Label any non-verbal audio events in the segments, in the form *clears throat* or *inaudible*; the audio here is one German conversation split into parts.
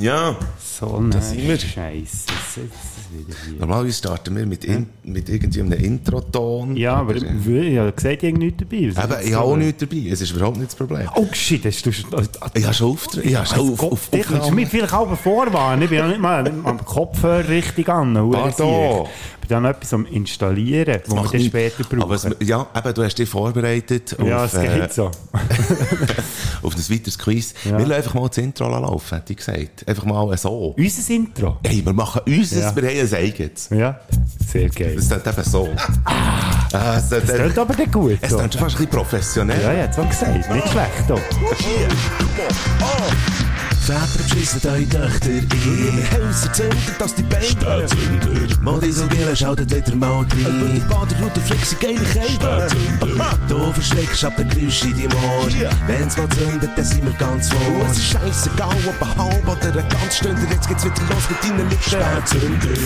Ja, So Da ein sind wir. Scheiße. Das normalerweise starten wir mit, in, mit irgendeinem Intro-Ton. Ja, aber ich habe gesagt, ich habe nichts dabei. Eben, das ich habe auch Problem? nichts dabei. Es ist überhaupt nicht das Problem. Oh shit, hast du schon... Ich habe schon Auftritt. Ich habe schon auf, auf, du Aufnahme. mich vielleicht auch vorwarnen. Ich bin ja nicht mal am Kopfhörer richtig an. Pardon. Dann etwas am Installieren, das wir Macht dann später brauchen. Aber es, ja, eben, du hast dich vorbereitet ja, auf, es geht äh, so. *laughs* auf ein weiteres Quiz. Ja. Wir lassen einfach mal das Intro laufen, hätte ich gesagt. Einfach mal so. Unser Intro. Hey, wir machen unseres, Ja. wir haben ein eigenes. Ja, sehr geil. Das klingt eben so. Ah, es klingt- aber nicht gut. es klingt schon fast ein bisschen professionell. Ja, ja, jetzt auch gesagt. Nicht schlecht. Doch. Väter beschissen eure Töchter ein. Häuser zünden, dass die Beine und Gillen schaltet wieder mal die Baderroute fliegt sie geile Kälte. Du verschreckst ab den Geräusch in deinem Ohr. Wenn's mal zündet, dann sind wir ganz vor. Es ist scheissegal, ob ein halb oder ein ganz Stunde. Jetzt geht's wieder los mit deinen Lippen. Spätzünder.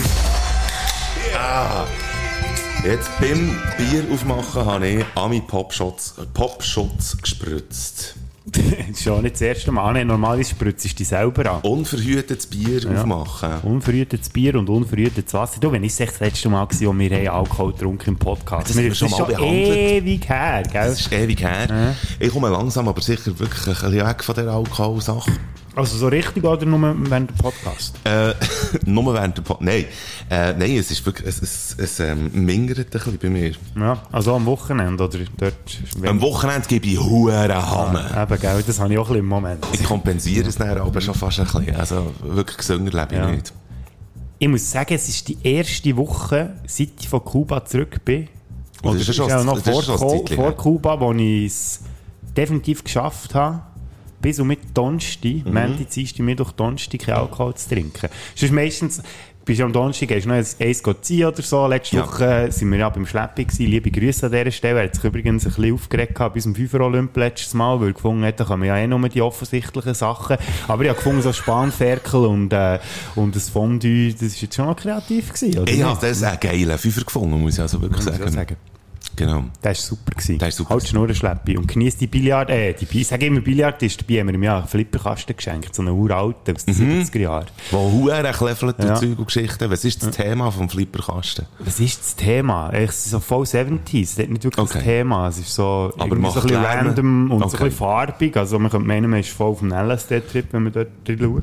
Jetzt beim Bier aufmachen habe ich Ami Popschutz, Popschutz gespritzt. Das *laughs* ist schon nicht das erste Mal. Nee, normalerweise spritzt du dich selber an. Unverhütetes Bier aufmachen. Unverhütetes Bier und unverhütetes Wasser. Du, wenn ich das letzte Mal war, wo wir haben Alkohol getrunken im Podcast. Das wir schon ist mal behandelt. ewig her, gell? Das ist ewig her. Ich komme langsam, aber sicher wirklich ein bisschen weg von dieser Alkoholsache. Also so richtig oder nur während dem Podcast? Äh, *laughs* nur während der Pod Nein. Äh, nein, es ist wirklich, es, es, es ähm, mingert ein bisschen bei mir. Ja, also am Wochenende oder dort. Am Wochenende gebe ich Huren Hamme. Eben, gell, das habe ich auch ein bisschen im Moment. Ich kompensiere es dann aber schon fast ein bisschen. Also wirklich gesünder lebe ich Ja. nicht. Ich muss sagen, es ist die erste Woche, seit ich von Kuba zurück bin. Und das ist schon- auch noch ist vor, Zeitchen vor. Kuba, wo ich es definitiv geschafft habe, bis und mit Donnerstag, Mhm. Montag, Dienstag, Mittwoch, Donnerstag kein Alkohol zu trinken. Sonst meistens, bist am Donnerstag, gehst du noch eins ziehen oder so. Letzte Ja. Woche sind wir ja beim Schleppi gewesen. Liebe Grüße an dieser Stelle. Er hat sich übrigens ein bisschen aufgeregt gehabt bei unserem Fünfer-Olymp letztes Mal, weil er gefunden hat, da kommen ja eh nur die offensichtlichen Sachen. Aber ich habe gefunden, so Spanferkel und, äh, und ein Fondue, das ist jetzt schon noch kreativ gewesen, oder? Ich habe das einen geilen Fünfer gefunden, muss ich also wirklich sagen. auch sagen. Genau. Der war super. Gewesen. Der ist super Halt Schnurren schleppi. Und genießt die Billard, äh, die, Bi- sag immer Billardtisch, dabei haben wir ja einen Flipperkasten geschenkt, so einen uralten aus den Mhm. 70er Jahren. Wo Huren kleffelt und Ja. Zeug und Geschichten. Was ist das Thema vom Flipperkasten? Was ist das Thema? Es ist so voll 70s. Es hat nicht wirklich Okay. ein Thema. Es ist so, Aber so ein bisschen random und so ein Okay. bisschen farbig. Also man könnte meinen, man ist voll auf einem LSD-Trip, wenn man dort drin schaut.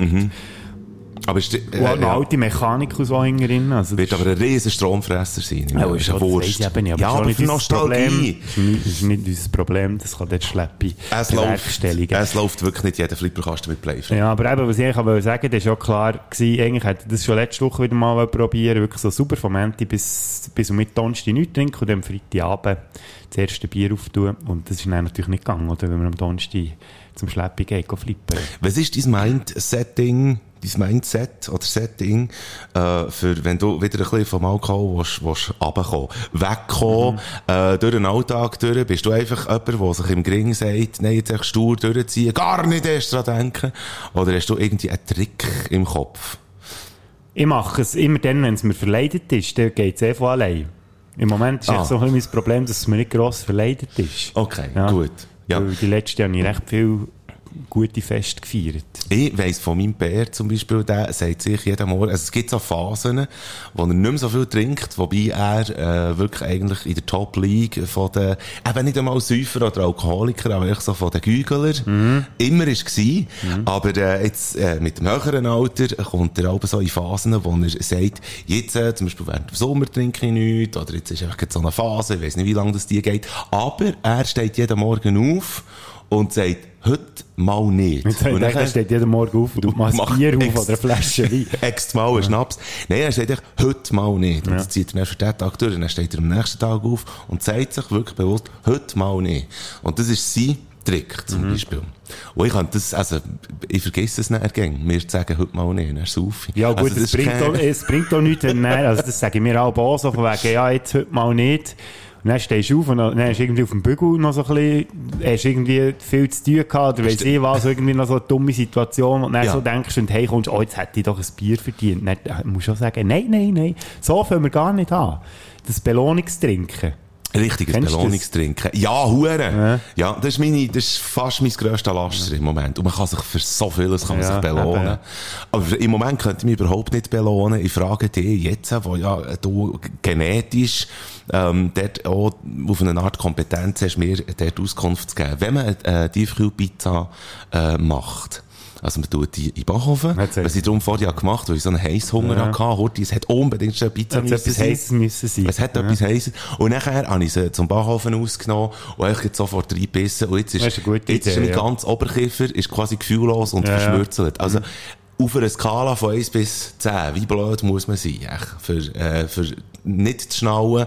Aber ist, äh, Und eine ja, alte Mechanik und so drin. Also wird aber ein riesen Stromfresser sein. Ja, ist ja Wurst. Ja, aber, Ja, aber für unser Problem. Nostalgie. Das ist nicht, unser Problem. Das kann dort Schleppi Es läuft, es läuft wirklich nicht jeder Flipperkasten mit Playframe. Ja, aber eben, was ich wollte sagen, das war auch klar gewesen, eigentlich hätte ich das schon letzte Woche wieder mal probieren wirklich so super vom Montag bis, bis um mit Donnerstag nichts trinken und dann am Freitagabend das erste Bier auftun. Und das ist dann natürlich nicht gegangen, oder? Wenn man am Donnerstag zum Schleppi geht, gehen flippern. Was ist dein Mindsetting, dein Mindset oder Setting, äh, für, wenn du wieder ein bisschen vom Alkohol willst, willst runterkommen, wegkommen, äh, durch den Alltag durch, bist du einfach jemand, der sich im Gring sagt, nein, jetzt echt stur durchziehen, gar nicht erst dran denken, oder hast du irgendwie einen Trick im Kopf? Ich mache es immer dann, wenn es mir verleidet ist, dann geht es eh von allein. Im Moment ist Ah. so ein mein Problem, dass es mir nicht gross verleidet ist. Okay, Ja. gut. Ja. Weil die letzten Jahre habe ich recht viel gute Feste gefeiert. Ich weiss von meinem Bär zum Beispiel, der sagt sich jeden Morgen, also es gibt so Phasen, wo er nicht mehr so viel trinkt, wobei er äh, wirklich eigentlich in der Top League von den, eben nicht einmal Säufer oder Alkoholiker, aber echt so von den Gügeler, immer ist gsi. Aber äh, jetzt äh, mit dem höheren Alter kommt er aber so in Phasen, wo er sagt, jetzt äh, zum Beispiel während dem Sommer trinke ich nichts, oder jetzt ist einfach so eine Phase, ich weiss nicht, wie lange das die geht, aber er steht jeden Morgen auf und sagt, heute mal nicht. Und Und dann dann- steht jeden Morgen auf und du machst Mach Bier auf ex- oder eine Flasche Wein. *laughs* X mal einen Schnaps. Nein, er sagt echt, heute mal nicht. Und das zieht er dann für den Tag durch. Und dann steht er am nächsten Tag auf und sagt sich wirklich bewusst, heute mal nicht. Und das ist sein Trick, Mhm. zum Beispiel. Und ich kann das, also, ich vergesse es nicht gern, mir zu sagen, heute mal nicht, dann saufe ich. Ja gut, also, das es, bringt kein- auch, es bringt auch nichts, wenn dann, also das sagen wir auch auch so, von wegen, ja, jetzt heute mal nicht. Und dann stehst du auf und dann hast du irgendwie auf dem Bügel noch so ein bisschen, hast irgendwie viel zu tun gehabt, oder weiss ich was, so irgendwie noch so eine dumme Situation, und dann Ja. so denkst und hey, kommst, oh, jetzt hätte ich doch ein Bier verdient. Dann äh, musst du auch sagen, nein, nein, nein, so fangen wir gar nicht an. Das Belohnungstrinken. Du das? Belohnungstrinken. Ja, Huren. Ja. Ja. das ist meine, das ist fast mein grösster Laster im Moment. Und man kann sich für so vieles kann man Ja, sich belohnen. eben. Aber im Moment könnte ich mich überhaupt nicht belohnen. Ich frage dich jetzt, wo ja du genetisch ähm, dort auch auf eine Art Kompetenz hast, mir dort Auskunft zu geben. Wenn man eine äh, Tiefkühlpizza äh, macht, also man tut die in den Backofen, was ich darum vorher gemacht weil ich so einen Heisshunger Ja. hatte, Horti, es hat unbedingt schon Pizza Hat etwas. Heißes müssen sein. Es hat etwas Heißes. Und nachher habe ich sie zum Backofen ausgenommen und jetzt sofort reingebissen. Und jetzt ist, ist jetzt ist Idee, mein ja. ganz Oberkiefer ist quasi gefühllos und Ja, ja. verschwurzelt. Also, auf einer Skala von 1 bis 10, wie blöd muss man sein, echt, für, äh, für nicht zu schnallen,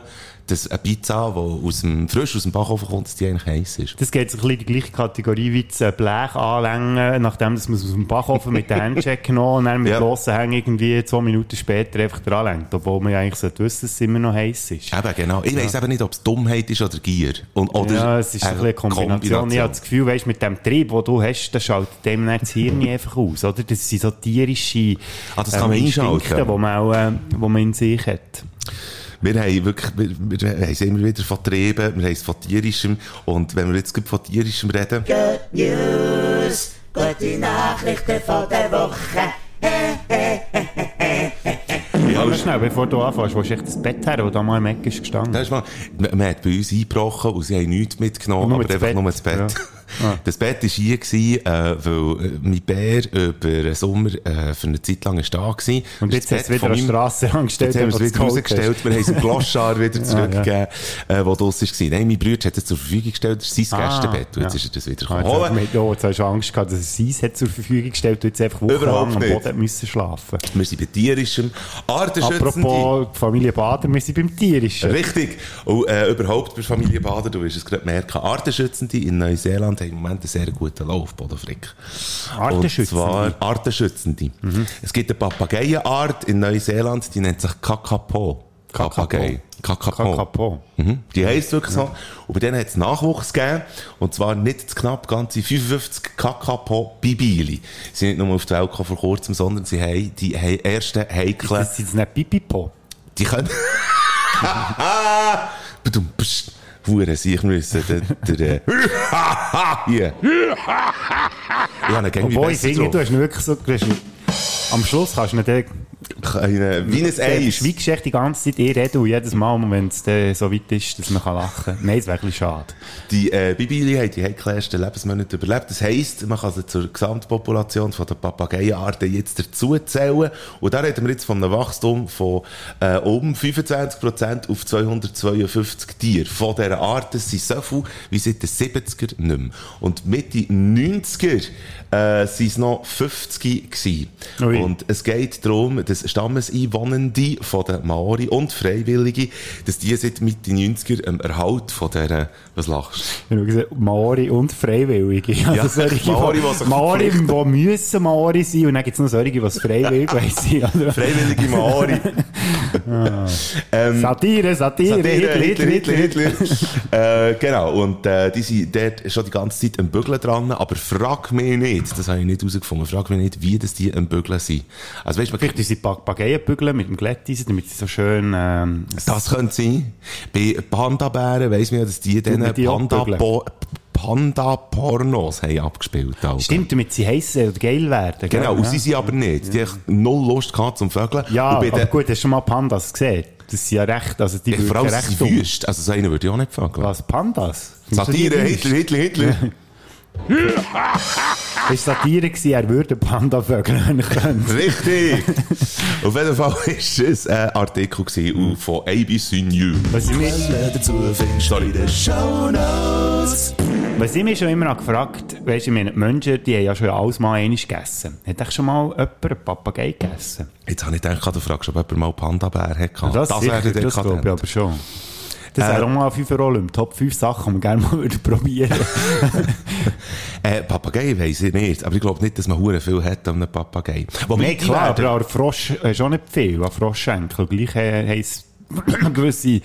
dass eine Pizza, die aus dem, frisch aus dem Backofen kommt, dass die eigentlich heiß ist. Das geht so ein bisschen in die gleiche Kategorie wie das äh, Blech anlängen, nachdem dass man es aus dem Backofen mit den *laughs* Handcheck genommen und dann mit Ja. bloßen Hängen irgendwie zwei Minuten später einfach dran lenkt. Obwohl man ja eigentlich sollte wissen, dass es immer noch heiß ist. Eben, genau. Ich weiss eben nicht, ob es Dummheit ist oder Gier. Und, oder ja, es ist ein bisschen eine Kombination. Ich habe das Gefühl, weißt, mit dem Trieb, den du hast, das schaltet dem das Hirn *laughs* einfach aus, oder? Das sind so tierische Ah, das kann man einschalten. Instinkte, die man, auch, äh, die man in sich hat. Wir haben wirklich, wir, wir haben es immer wieder von Trieben, wir haben es von tierischem. Und wenn wir jetzt von tierischem reden, Good News, gute Nachrichten von der Woche. Ja, aber schnell, bevor du anfängst, wo ist echt das Bett her, das da mal im Eck ist gestanden? Da ist mal, man man hat bei uns eingebrochen und sie haben nichts mitgenommen, Nur aber das einfach Bett. nur das Bett. Ja. *laughs* Ah. Das Bett war hier, gewesen, äh, weil äh, mein Bär über den Sommer äh, für eine Zeit lang ist da gewesen. Und Das jetzt hast du es wieder an Strasse angestellt, Jetzt haben wir es wieder rausgestellt. Wir haben es im Gloschar wieder *laughs* ja. zurückgegeben, äh, wo draussen war. Nein, mein Bruder hat es zur Verfügung gestellt, das ist sein Ah, Gästebett. Und jetzt ja. ist er das wieder Ah, gekommen. jetzt, mit, oh, jetzt hast du Angst gehabt, dass er Seis hat zur Verfügung gestellt und jetzt einfach wochenlang am. Boden hat müssen schlafen Wir sind bei tierischem. Artenschützende. Apropos Familie Bader, wir sind beim Tierischen. Richtig. Und äh, überhaupt bei Familie Bader, du wirst es gerade merken, Artenschützende in Neuseeland haben im Moment einen sehr guten Lauf, Bodenfrick. Artenschützende? Und zwar Artenschützende. Es gibt eine Papageienart in Neuseeland, die nennt sich Kakapo. Papagei. Kakapo. Kakapo. Mhm. Die heisst wirklich so. Und bei denen hat es Nachwuchs gegeben. Und zwar nicht zu knapp ganze 55 Kakapo Bibili. Sie sind nicht nur auf die Welt gekommen vor kurzem, sondern sie haben die ersten heiklen Das sind nicht Pipipo. die können. *laughs* Badum, pst. Hure sich müssen. Der, der, *laughs* hier. Ich habe ihn Obwohl, ich finde, du hast ihn wirklich so, am Schluss kannst du nicht Keine- Wie ein Eis. schweigst echt die ganze Zeit eh reden und jedes Mal, wenn es so weit ist, dass man kann lachen kann. Nein, das wäre wirklich schade. Die äh, Bibili haben die heikelsten Lebensmonate überlebt. Das heisst, man kann sie zur Gesamtpopulation von der Papageienarten jetzt dazuzählen. Und da reden wir jetzt von einem Wachstum von äh, um 25% auf 252 Tiere. Von dieser Art das sind so viel wie seit den 70er nicht mehr. Und Mitte 90er äh, sind es noch 50 gewesen. Ui. Und es geht darum, dass Stammeseinwohnende von den Maori und Freiwillige, dass die seit Mitte 90er im Erhalt von dieser, was lachst Ich habe Maori und Freiwillige. Also Ja, solche, Maori, die- Maori, die müssen Maori sein und dann gibt es noch solche, die freiwillig *laughs* oder? Freiwillige Maori. *laughs* ähm, Satire, Satire, Satire, Hitler, Hitler, Hitler. *laughs* äh, genau, und äh, die sind dort schon die ganze Zeit am Bügeln dran, aber frag mich nicht, das habe ich nicht herausgefunden, frag mich nicht, wie das die am Bügeln sind. Also weißt du, man Vielleicht diese Papageien bügeln mit dem Glätteisen, damit sie so schön... Ähm, Das könnte sein. Bei Panda-Bären weiss man ja, dass die dann man die auch Panda-Po- Panda-Pornos haben abgespielt. Alter. Stimmt, damit sie heiß oder geil werden. gell? Genau, und sie sind aber nicht. Die haben null Lust gehabt zum Vögeln. Ja, und aber den, gut, hast du schon mal Pandas gesehen? Das sind ja recht, also die Ja, vor allem recht wüst. Also so einen würde ich auch nicht vögeln. Was, Pandas? Satire? Hitler, Hitler, Hitler. *laughs* War Satire, gewesen, er würde Panda vögeln, könnte. Richtig! Auf jeden Fall war es ein Artikel gewesen von ABC News. Was ich, mich, dazu findest du in den Shownotes. was ich mich schon immer habe gefragt weißt du, meine, die Menschen, die haben ja schon alles mal einmal gegessen. Hat echt schon mal jemand einen Papagei gegessen? Jetzt habe ich gedacht, du fragst, ob jemand mal Panda-Bär hatte. das das sicher, wäre der das glaube ich aber schon. Das Äh, wäre auch mal ein 5 Olymp. Top 5 Sachen, die wir gerne mal *laughs* würden probieren *laughs* Äh, Papagei weiss ich nicht, aber ich glaube nicht, dass man hure viel hat an einem Papagei. Wobei, die klar, werden- aber Frosch du auch nicht viel, an Froschschenkel. Gleich äh, haben *clears throat* es gewisse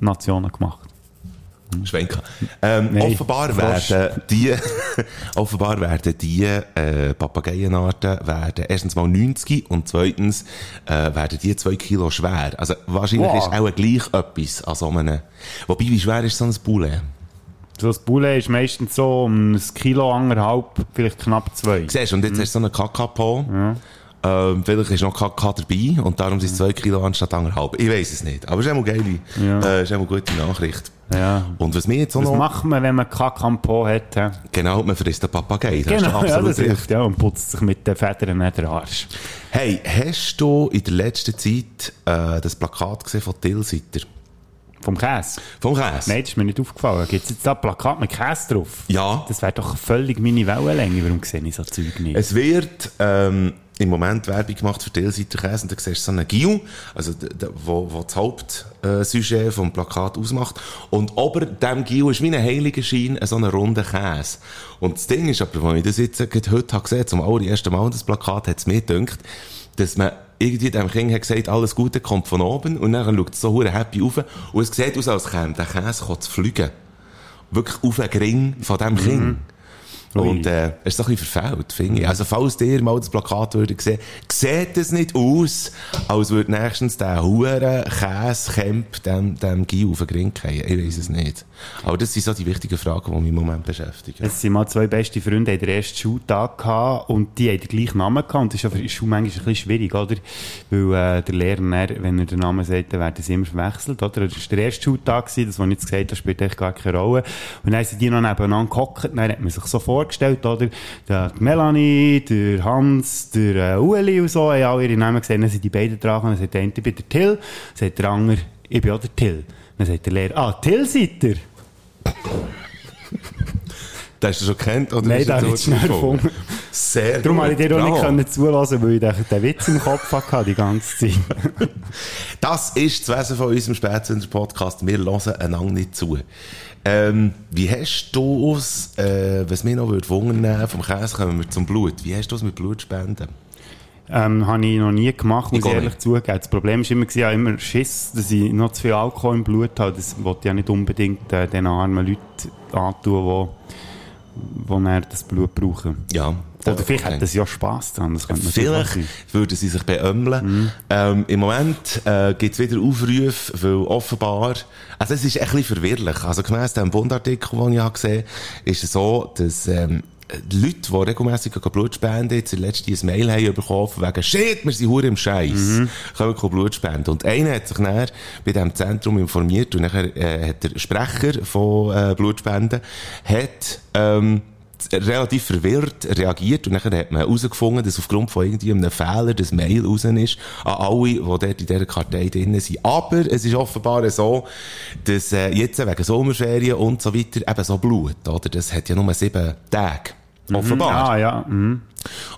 Nationen gemacht. Schwenken. Ähm, Nein, offenbar Frosch. werden die, *laughs* offenbar werden die, äh, Papageienarten werden erstens mal 90 und zweitens, äh, werden die 2 Kilo schwer. Also, wahrscheinlich Wow. ist auch gleich etwas an so einem, wobei, wie schwer ist so ein Poulet? So das Poulet ist meistens so um ein Kilo, anderthalb, vielleicht knapp zwei. Siehst und jetzt hast du so einen Kakapo. Ähm, vielleicht ist noch KK dabei und darum sind es zwei Kilo anstatt anderthalb. Ich weiß es nicht. Aber es ist immer geile, Ja. äh, ist immer eine gute Nachricht. Ja. Und was mir jetzt auch Was noch... macht man, wenn man Kack am Po hat? hä? Genau, man frisst den Papagei. Das ist Genau, ja, absolut das hilft, ja, und putzt sich mit den Federn nicht den Arsch. Hey, hast du in der letzten Zeit äh, das Plakat gesehen von Tilsiter? Vom Käse? Vom Käse? Nein, das ist mir nicht aufgefallen. Gibt es jetzt da ein Plakat mit Käse drauf? Ja. Das wäre doch völlig meine Wellenlänge. Warum sehe ich so Zeug nicht? Es wird ähm, im Moment Werbung gemacht für Tilsiter Käse und da siehst du so einen Gil, also d- d- wo, wo das Hauptsujet vom Plakat ausmacht. Und ober dem Gil ist wie ein heiliger Schein so ein runder Käse. Und das Ding ist aber, als ich das jetzt gerade heute habe gesehen, zum allerersten Mal das Plakat, hat es mir gedacht, dass man irgendwie dem Kind hat gesagt, alles Gute kommt von oben und dann schaut es so happy rauf und es sieht aus, als käme der Käse zu fliegen. Wirklich auf den Gring von dem Kind. Und äh, es ist so ein bisschen verfehlt, finde ich. Also falls ihr mal das Plakat würdet sehen, sieht es nicht aus, als würde nächstens der hure Käsekemp dem, dem Guy auf den Gring fallen. Ich weiß es nicht. Aber das sind so die wichtigen Fragen, die mich im Moment beschäftigen. Es sind mal zwei beste Freunde, die den ersten Schultag gehabt und die haben den gleichen Namen gehabt. Und das ist ja für die manchmal ein bisschen schwierig, oder? Weil äh, der Lehrer, wenn er den Namen sagt, dann werden sie immer verwechselt, oder? Das war der erste Schultag, gewesen, das, was ich jetzt gesagt habe, spielt echt gar keine Rolle. Und dann sind die noch nebeneinander gehockt, dann hat man sich so vorgestellt, oder? Der Melanie, der Hans, der äh, Ueli und so, haben alle ihre Namen gesehen, dann sind die beiden dran, dann sagt der eine, ich bin der Till, dann sagt der andere, ich bin auch der Till. Dann sagt der Lehrer, ah, Till seid ihr? *laughs* Das hast du schon kennt oder Nein, das habe ich schnell gefunden? Sehr Darum gut. habe ich dir auch nicht können zulassen, weil ich den, den Witz im Kopf hatte die ganze Zeit. *laughs* Das ist das Wesen von unserem Spätsünder-Podcast. Wir hören einander nicht zu. Ähm, wie hast du es, äh, was mich noch würde wundern, vom Käse kommen wir zum Blut. Wie hast du es mit Blutspenden? Ähm, habe ich noch nie gemacht, muss Ich ehrlich nicht. zugeben. Das Problem war immer, ich habe immer Schiss, dass ich noch zu viel Alkohol im Blut habe. Das wollte ich ja nicht unbedingt äh, den armen Leuten antun, die wo dann das Blut brauchen. Ja. Oder vielleicht hätten sie ja Spass dran. Das könnte Vielleicht würden sie sich beömmeln. Ähm, Im Moment äh, gibt es wieder Aufrufe, weil offenbar, also es ist ein bisschen verwirrlich. Also gemäss dem Bundartikel, den ich habe gesehen ist es so, dass ähm, die Leute, die regelmässig Blut spenden, jetzt letztens ein Mail haben bekommen, wegen, shit, wir sind hure im Scheiß, können wir Blut spenden. Und einer hat sich dann bei diesem Zentrum informiert und nachher äh, hat der Sprecher von äh, Blutspenden hat ähm, relativ verwirrt reagiert und dann hat man herausgefunden, dass aufgrund von irgendeinem Fehler das Mail raus ist an alle, die dort in dieser Kartei drin sind. Aber es ist offenbar so, dass äh, jetzt wegen Sommerferien und so weiter eben so Blut, oder? Das hat ja nur sieben Tage. Offenbar. Ah, ja. Mhm.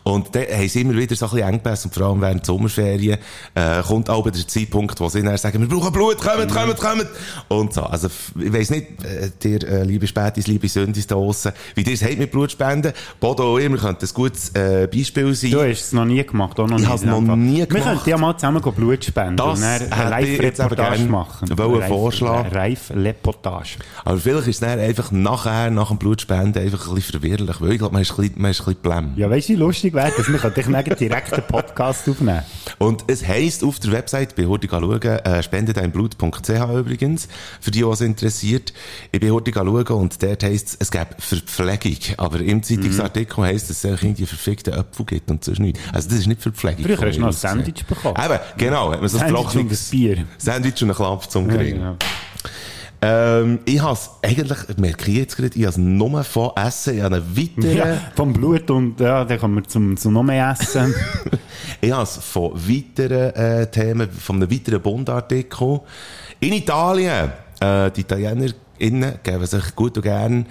Und dann haben sie immer wieder so ein bisschen Engpässe, und vor allem während der Sommerferien, äh, kommt auch der Zeitpunkt, wo sie dann sagen, wir brauchen Blut, kommt, kommt, kommt. Und so. Also, ich weiss nicht, äh, dir, äh, liebe Spätis, liebe Sündis da draussen, wie dir es habt mit Blutspenden. Bodo und ihr, wir könnten ein gutes, äh, Beispiel sein. Du hast es noch nie gemacht, auch noch Ich nie. habe es noch Einfach. nie Wir gemacht. könnten ja mal zusammen Blut spenden Das und dann eine ich Live-Reportage machen. wollen vorschlagen. Live-Reportage. Aber vielleicht ist es dann einfach nachher, nach dem Blutspenden, einfach ein bisschen verwirrlich, weil ich glaube, man ist ein bisschen, man ist ein bisschen blämm. Ja, weißt wie lustig wäre, dass könnten dann direkt einen Podcast aufnehmen Und es heisst auf der Website, bei Horti schauen, äh, spendedeinblut.ch übrigens, für die, was interessiert. Ich bin Horti schauen und dort heisst es, es gäbe Verpflegung. Aber im Zeitungsartikel heisst es, dass es irgendwie verfickte Äpfel gibt und sonst nichts. Also das ist nicht Verpflegung. Früher hast du noch ein. Sandwich bekommen. Eben, genau. Hat man so ein Sandwich und ein Bier. Sandwich und ein Klapp zum Ja, Gring. genau. Ähm, ich has eigentlich, merke ich jetzt gerade, ich has nur von Essen, ich habe einen weiteren, Ja, vom Blut und ja, dann kommen wir zum, zum noch mehr Essen. *laughs* Ich habe von weiteren äh, Themen, von einem weiteren Bundartikel. In Italien, äh, die ItalienerInnen geben sich gut und gern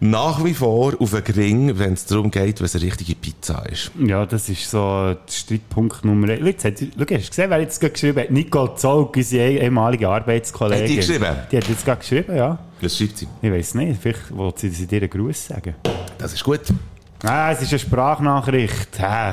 nach wie vor auf einen Gring, wenn es darum geht, was eine richtige Pizza ist. ja, das ist so der Streitpunkt Nummer 1. Jetzt hat, schau, hast du gesehen, wer jetzt gerade geschrieben hat? Nicole Zolk, unsere ehemalige Arbeitskollegin. Hat die geschrieben? Die hat jetzt gerade geschrieben, ja. Das schreibt sie. Ich weiß nicht, vielleicht wollte sie dir einen Gruß sagen. Das ist gut. Ah, es ist eine Sprachnachricht. Hä?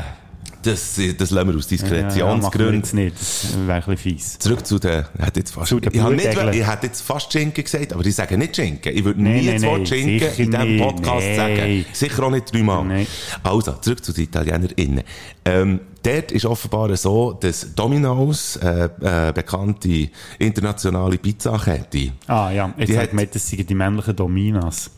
Das, das lassen wir aus Ja, Diskretionsgründen. jetzt nicht. Das wäre ein bisschen fies. Zurück zu den, ich hätte jetzt fast, Zu ich, habe nicht, ich hätte jetzt fast Schinken gesagt, aber ich sage nicht Schinken. Ich würde Nein, nie nein, das Wort nein, Schinken in diesem. Podcast Nein. sagen. Sicher auch nicht dreimal. Nein. Also, zurück zu den ItalienerInnen. Ähm, dort ist offenbar so, dass Domino's, äh, äh, bekannte internationale Pizzakette, Ah ja, jetzt Die hat hat- man, das sind die männlichen Dominas.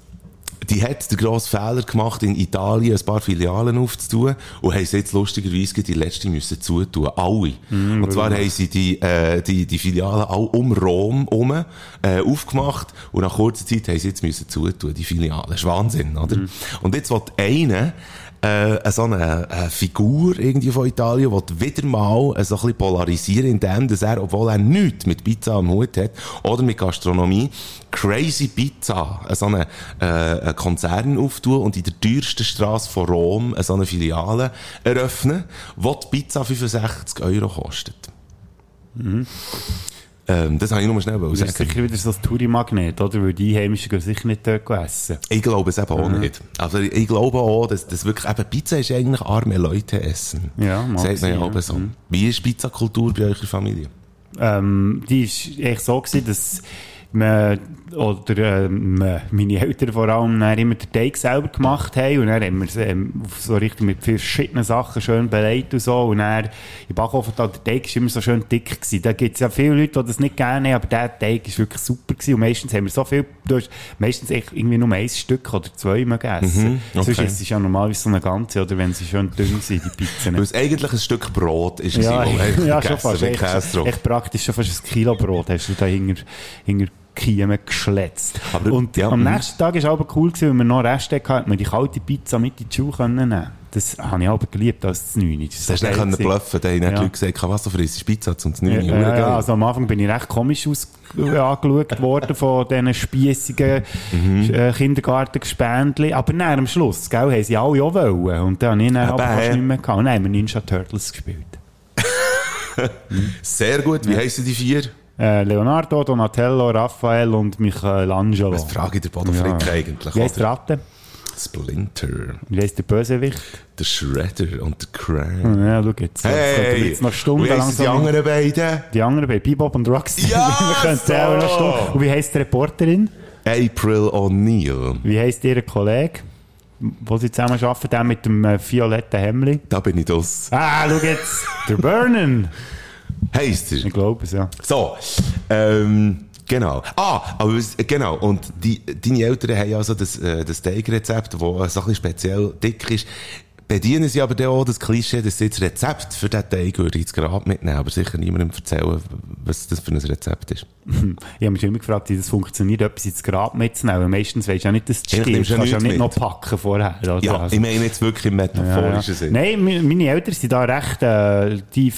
Die hat den grossen Fehler gemacht, in Italien ein paar Filialen aufzutun und haben sie jetzt lustigerweise die letzte müssen zutun. Alle. und zwar haben sie die, äh, die, die Filialen all um Rom herum äh, aufgemacht und nach kurzer Zeit haben sie jetzt müssen zutun, die Filialen. Das ist Wahnsinn, oder? Und jetzt wird einer äh, so eine, eine Figur irgendwie von Italien, die wieder mal äh, so ein bisschen polarisieren, indem dass er, obwohl er nichts mit Pizza am Hut hat oder mit Gastronomie, Crazy Pizza, äh, so eine, äh, einen Konzern auftun und in der teuersten Straße von Rom äh, so eine Filiale eröffnen, wo die Pizza 65 Euro kostet. Ähm, das habe ich nur schnell Das ist sagen. sicher wieder so ein Touri-Magnet, oder? Weil die Einheimischen gehen sicher nicht dort essen. Ich glaube es eben auch nicht. Also ich glaube auch, dass, dass wirklich, eben Pizza ist eigentlich arme Leute essen. Ja, mag Sagt man ja auch so. Wie ist Pizzakultur bei eurer Familie? Ähm, die ist echt so gewesen, dass man, oder ähm, meine Eltern vor allem immer den Teig selber gemacht haben und dann haben wir es ähm, so richtig mit verschiedenen Sachen schön beleidigt und so und dann im Backofen der Teig ist immer so schön dick gewesen. Da gibt es ja viele Leute, die das nicht gerne haben, aber der Teig ist wirklich super gewesen und meistens haben wir so viel, du hast meistens irgendwie nur ein Stück oder zwei mögen essen. Mhm, okay. Sonst ist es ja normalerweise so eine ganze, oder wenn sie schön dünn sind, die Pizzen. Weil es eigentlich ein Stück Brot ist, Ja, *laughs* ja, gegessen schon fast. Echt, echt praktisch, schon fast ein Kilo Brot hast du da hinter, hinter Kiemen geschletzt. Aber- und ja, am mhm. nächsten Tag war es aber cool, gewesen, weil wir noch Reste hatten, hat man die kalte Pizza mit in die Schuhe können nehmen Das habe ich aber geliebt als das 9. Das hast du nicht können bluffen. Da haben Ja. die Leute gesagt, was, du frisst Pizza zum Ja, 9 ja, ja, also am Anfang bin ich recht komisch aus, äh, angeschaut worden von diesen spiessigen Mhm. äh. Aber dann am Schluss, gell, haben sie alle auch wollen. Und dann habe ich dann aber Eben, fast nicht mehr gehabt. Und dann haben wir Ninja Turtles gespielt. *laughs* Sehr gut. Wie heissen die vier? Äh, Leonardo, Donatello, Raphael und Michelangelo. Was frage ich der Boden Ja. Eigentlich? Wie heisst der? Ratte? Splinter, Wie heisst der Bösewicht? der Shredder und der Crank. Ja, schau jetzt. Könnten wir Hey! jetzt noch Wie stundenlang heissen die anderen beiden? Die anderen bei Bebop und Roxy. Ja, *laughs* Wir könnten so! noch Stunden. Und wie heisst die Reporterin? April O'Neil. Wie heisst ihr Kollege? Wo sie zusammen arbeiten, der mit dem äh, violetten Hemli. Da bin ich das. Ah, schau jetzt. Der Burnen. Heisst er? Ich glaube es, ja. So, ähm, genau. Ah, aber genau, und die, deine Eltern haben also das, äh, das Teigrezept, das so ein bisschen speziell dick ist. Bedienen sie aber dann auch das Klischee, dass sie das Rezept für diesen Teig würde ins Grab mitnehmen, aber sicher niemandem erzählen, was das für ein Rezept ist. *laughs* Ich habe mich schon immer gefragt, wie das funktioniert, etwas ins Grab mitzunehmen. Meistens weisst du ja nicht, dass du Du kannst ja ja nicht nichts noch packen vorher. Oder? Ja, Also- ich meine jetzt wirklich im metaphorischen Ja. Sinn. Nein, meine Eltern sind da recht, äh, die,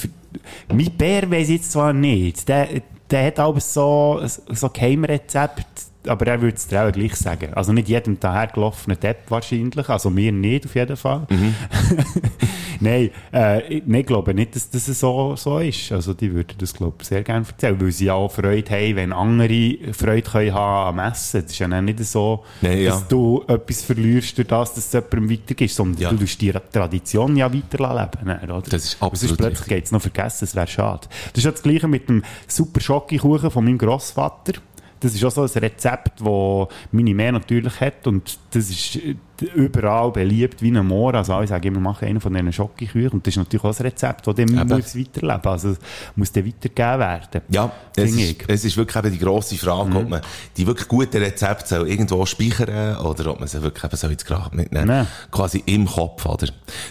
mein Bär weiss jetzt zwar nicht, der, der hat aber so, so Geheimrezept, aber er würde es dir auch gleich sagen. Also nicht jedem dahergelaufenen Depp wahrscheinlich, also mir nicht auf jeden Fall. Mhm. *laughs* Nein, äh, ich glaube nicht, dass das so, so ist. Also die würden das, glaube ich, sehr gerne erzählen, weil sie ja auch Freude haben, wenn andere Freude können haben am Essen. Das ist ja nicht so, Nein, ja. dass du etwas verlierst durch das, dass es jemandem weitergibst, sondern Ja. du tust die Tradition ja weiterleben. Oder? Das ist Aber sonst absolut plötzlich geht es noch vergessen, das wäre schade. Das ist ja das Gleiche mit dem super Schokokuchen von meinem Grossvater. Das ist auch so ein Rezept, das meine Mehr natürlich hat und das ist äh, überall beliebt wie ein Moor. Also alle sagen immer, mach einen von diesen Schokokuchen und das ist natürlich auch ein Rezept, das dem Eben. muss weiterleben Also es muss dann weitergegeben werden. Ja, es ist, ich. es ist wirklich eben die grosse Frage, Mhm. ob man die wirklich guten Rezepte soll irgendwo speichern oder ob man sie wirklich eben so ins Grab mitnehmen Nein. Quasi im Kopf, oder?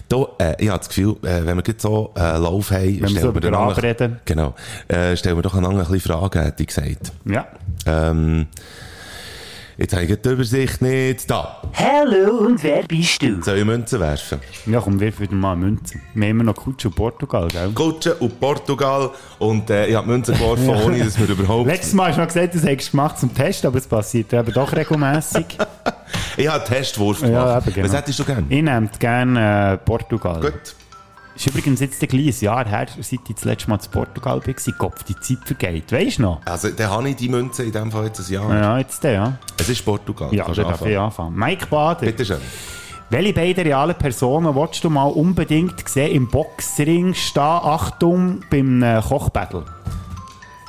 Da, äh, ich habe das Gefühl, äh, wenn wir jetzt so äh, Lauf haben, wir stellen so über dann Grab noch- reden. Genau. Äh, stellen wir doch einander ein bisschen Fragen, hätte ich gesagt. Ja. Ähm, jetzt habe ich die Übersicht nicht. Da. Hallo und wer bist du? Soll ich Münzen werfen? Ja, komm, wirf wieder mal Münzen. Wir haben immer noch Kutsch und Portugal, gell? Kutsche und Portugal. Und äh, ich habe Münzen geworfen, ohne dass wir überhaupt... Letztes Mal hast du noch gesagt, das hättest du gemacht zum Testen, aber es passiert eben doch regelmäßig. *laughs* Ich habe einen Testwurf gemacht. Ja, eben, genau. Was hättest du gern? ich nehme gerne äh, Portugal. Gut. Ist übrigens jetzt ein kleines Jahr her, seit ich das letzte Mal zu Portugal war. Kopf, die Zeit vergeht. Weißt du noch? Also, dann habe ich die Münze in dem Fall jetzt ein Jahr. Ja, jetzt der, ja. Es ist Portugal. Ja, dann darf ich anfangen. Mike Bader. Bitte schön. Welche beiden realen Personen willst du mal unbedingt sehen im Boxring stehen? Achtung, beim Kochbattle.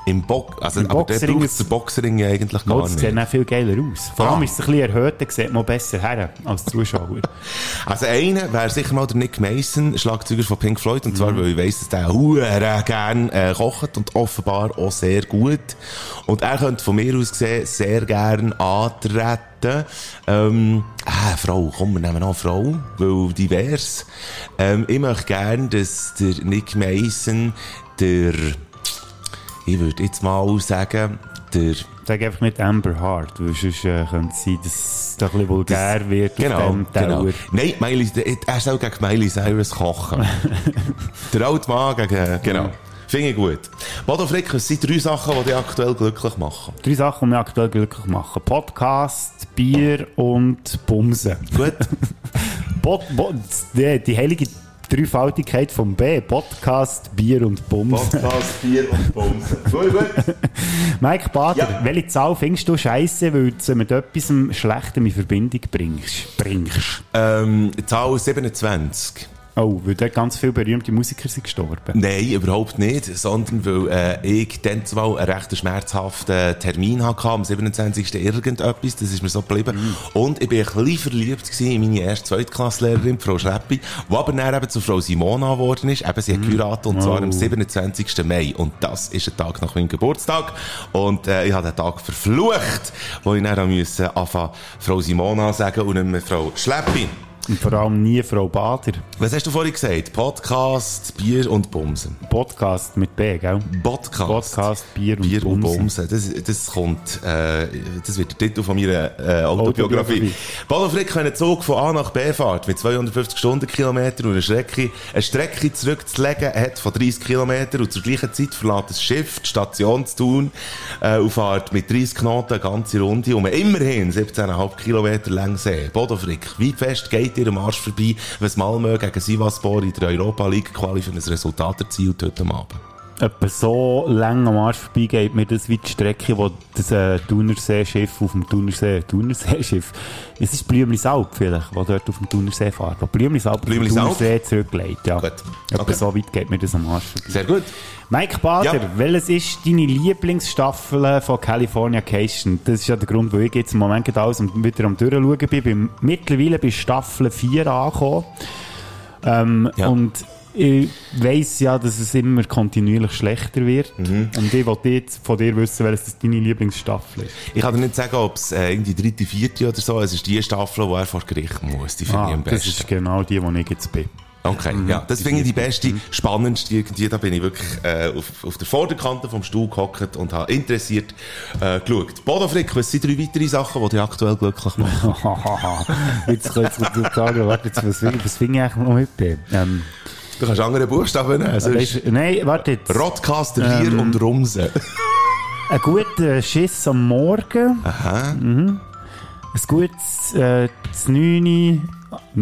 Im Bock, also, Im aber Boxring der braucht ist- der Boxring ja eigentlich gar das nicht. sieht dann viel geiler aus. Vor allem Ah. ist es ein bisschen erhöht, dann sieht man besser her als Zuschauer. *laughs* Also einer wäre sicher mal der Nick Mason, Schlagzeuger von Pink Floyd, und zwar, weil ich weiss, dass der hure gern äh, kocht und offenbar auch sehr gut. Und er könnte von mir aus gesehen sehr gern antreten. Ähm, ah, Frau, komm, wir nehmen eine Frau, weil divers. Ähm, ich möchte gerne, dass der Nick Mason, der, ich würde jetzt mal sagen, der, Sag einfach nicht Amber Hart, weil sonst äh, könnte es sein, dass es ein bisschen vulgär wird Genau, genau. Nein, Miley, er soll gegen Miley Cyrus kochen. *laughs* der alte Mann gegen, genau. Finde ich gut. Bodo Frick, es sind drei Sachen, die dich aktuell glücklich machen. Drei Sachen, die mich aktuell glücklich machen. Podcast, Bier und Bumsen. Gut? *laughs* Bod, Bod, die, die heilige Dreifaltigkeit vom B. Podcast, Bier und Bumsen. Podcast, Bier und Bumsen. Gut, gut. *laughs* Mike Bader, Ja. welche Zahl findest du scheiße, weil du sie mit etwas Schlechtem in Verbindung bringst? bringst? Ähm, Zahl 27. Oh, weil dort ganz viele berühmte Musiker sind gestorben. Nein, überhaupt nicht, sondern weil äh, ich dann zwar einen recht schmerzhaften Termin hatte, am 27. irgendetwas, das ist mir so geblieben. Und ich bin ein bisschen verliebt gewesen in meine erste Zweitklasslehrerin, Frau Schleppi, die aber dann eben zu Frau Simona geworden ist. Eben, sie hat geheiratet, und zwar am 27. Mai. Und das ist ein Tag nach meinem Geburtstag. Und äh, ich habe den Tag verflucht, wo ich dann musste Frau Simona sagen und nicht mehr Frau Schleppi. Und vor allem nie Frau Bader. Was hast du vorhin gesagt? Podcast, Bier und Bumsen. Podcast mit B, gell? Podcast. Podcast, Bier und Bier und Bumsen. Bumsen. Das, das kommt, äh, das wird der Titel von meiner äh, Autobiografie. Autobiografie. Paul Frick kann einen Zug von A nach B fahrt mit 250 Stundenkilometer und eine Strecke, eine Strecke zurückzulegen hat von 30 Kilometer und zur gleichen Zeit verlässt das Schiff die Station zu tun äh, und fährt mit 30 Knoten eine ganze Runde um immerhin 17,5 Kilometer lang See. Bodo Frick, wie fest geht ihr am Arsch vorbei, wenn es Malmö gegen Sivaspor in der Europa League Quali für ein Resultat erzielt heute Abend? Etwa so lang am Arsch vorbei geht mir das wie die Strecke, wo das äh, Thunersee-Schiff auf dem Thunersee, *laughs* Thunersee-Schiff, es ist Blümlisalp vielleicht, wo dort auf dem Thunersee fährt, wo Blümlisalp auf Blümlisalp? Thunersee zurücklegt, ja. Gut. Etwa Okay. so weit geht mir das am Arsch vorbei. Sehr gut. Mike Bader, Ja. welches ist deine Lieblingsstaffel von Californication? Das ist ja der Grund, wo ich jetzt im Moment gerade alles wieder am Durchschauen bin. bin mittlerweile bei Staffel 4 angekommen. Ähm, Ja. Und ich weiss ja, dass es immer kontinuierlich schlechter wird. Mhm. Und ich wollte jetzt von dir wissen, welches das deine Lieblingsstaffel ist. Ich kann dir nicht sagen, ob es äh, irgendwie dritte, vierte oder so, es ist die Staffel, wo er vor Gericht muss. Die finde ich Ah, am das besten. ist genau die, wo ich jetzt bin. Okay, ja, das finde ich die beste, spannendste irgendwie. Da bin ich wirklich äh, auf, auf der Vorderkante vom Stuhl gehockt und habe interessiert äh, geschaut. Bodo Frick, was sind drei weitere Sachen, die dich aktuell glücklich machen? *laughs* jetzt kannst du sagen, warte, jetzt, was, was finde ich eigentlich noch mit? Ähm, Du kannst andere Buchstaben nehmen. sonst- weisst- nein, warte jetzt. Rodcaster 4 Ähm. und Rumse. Ein guter Schiss am Morgen. Aha. Ein gutes äh, 9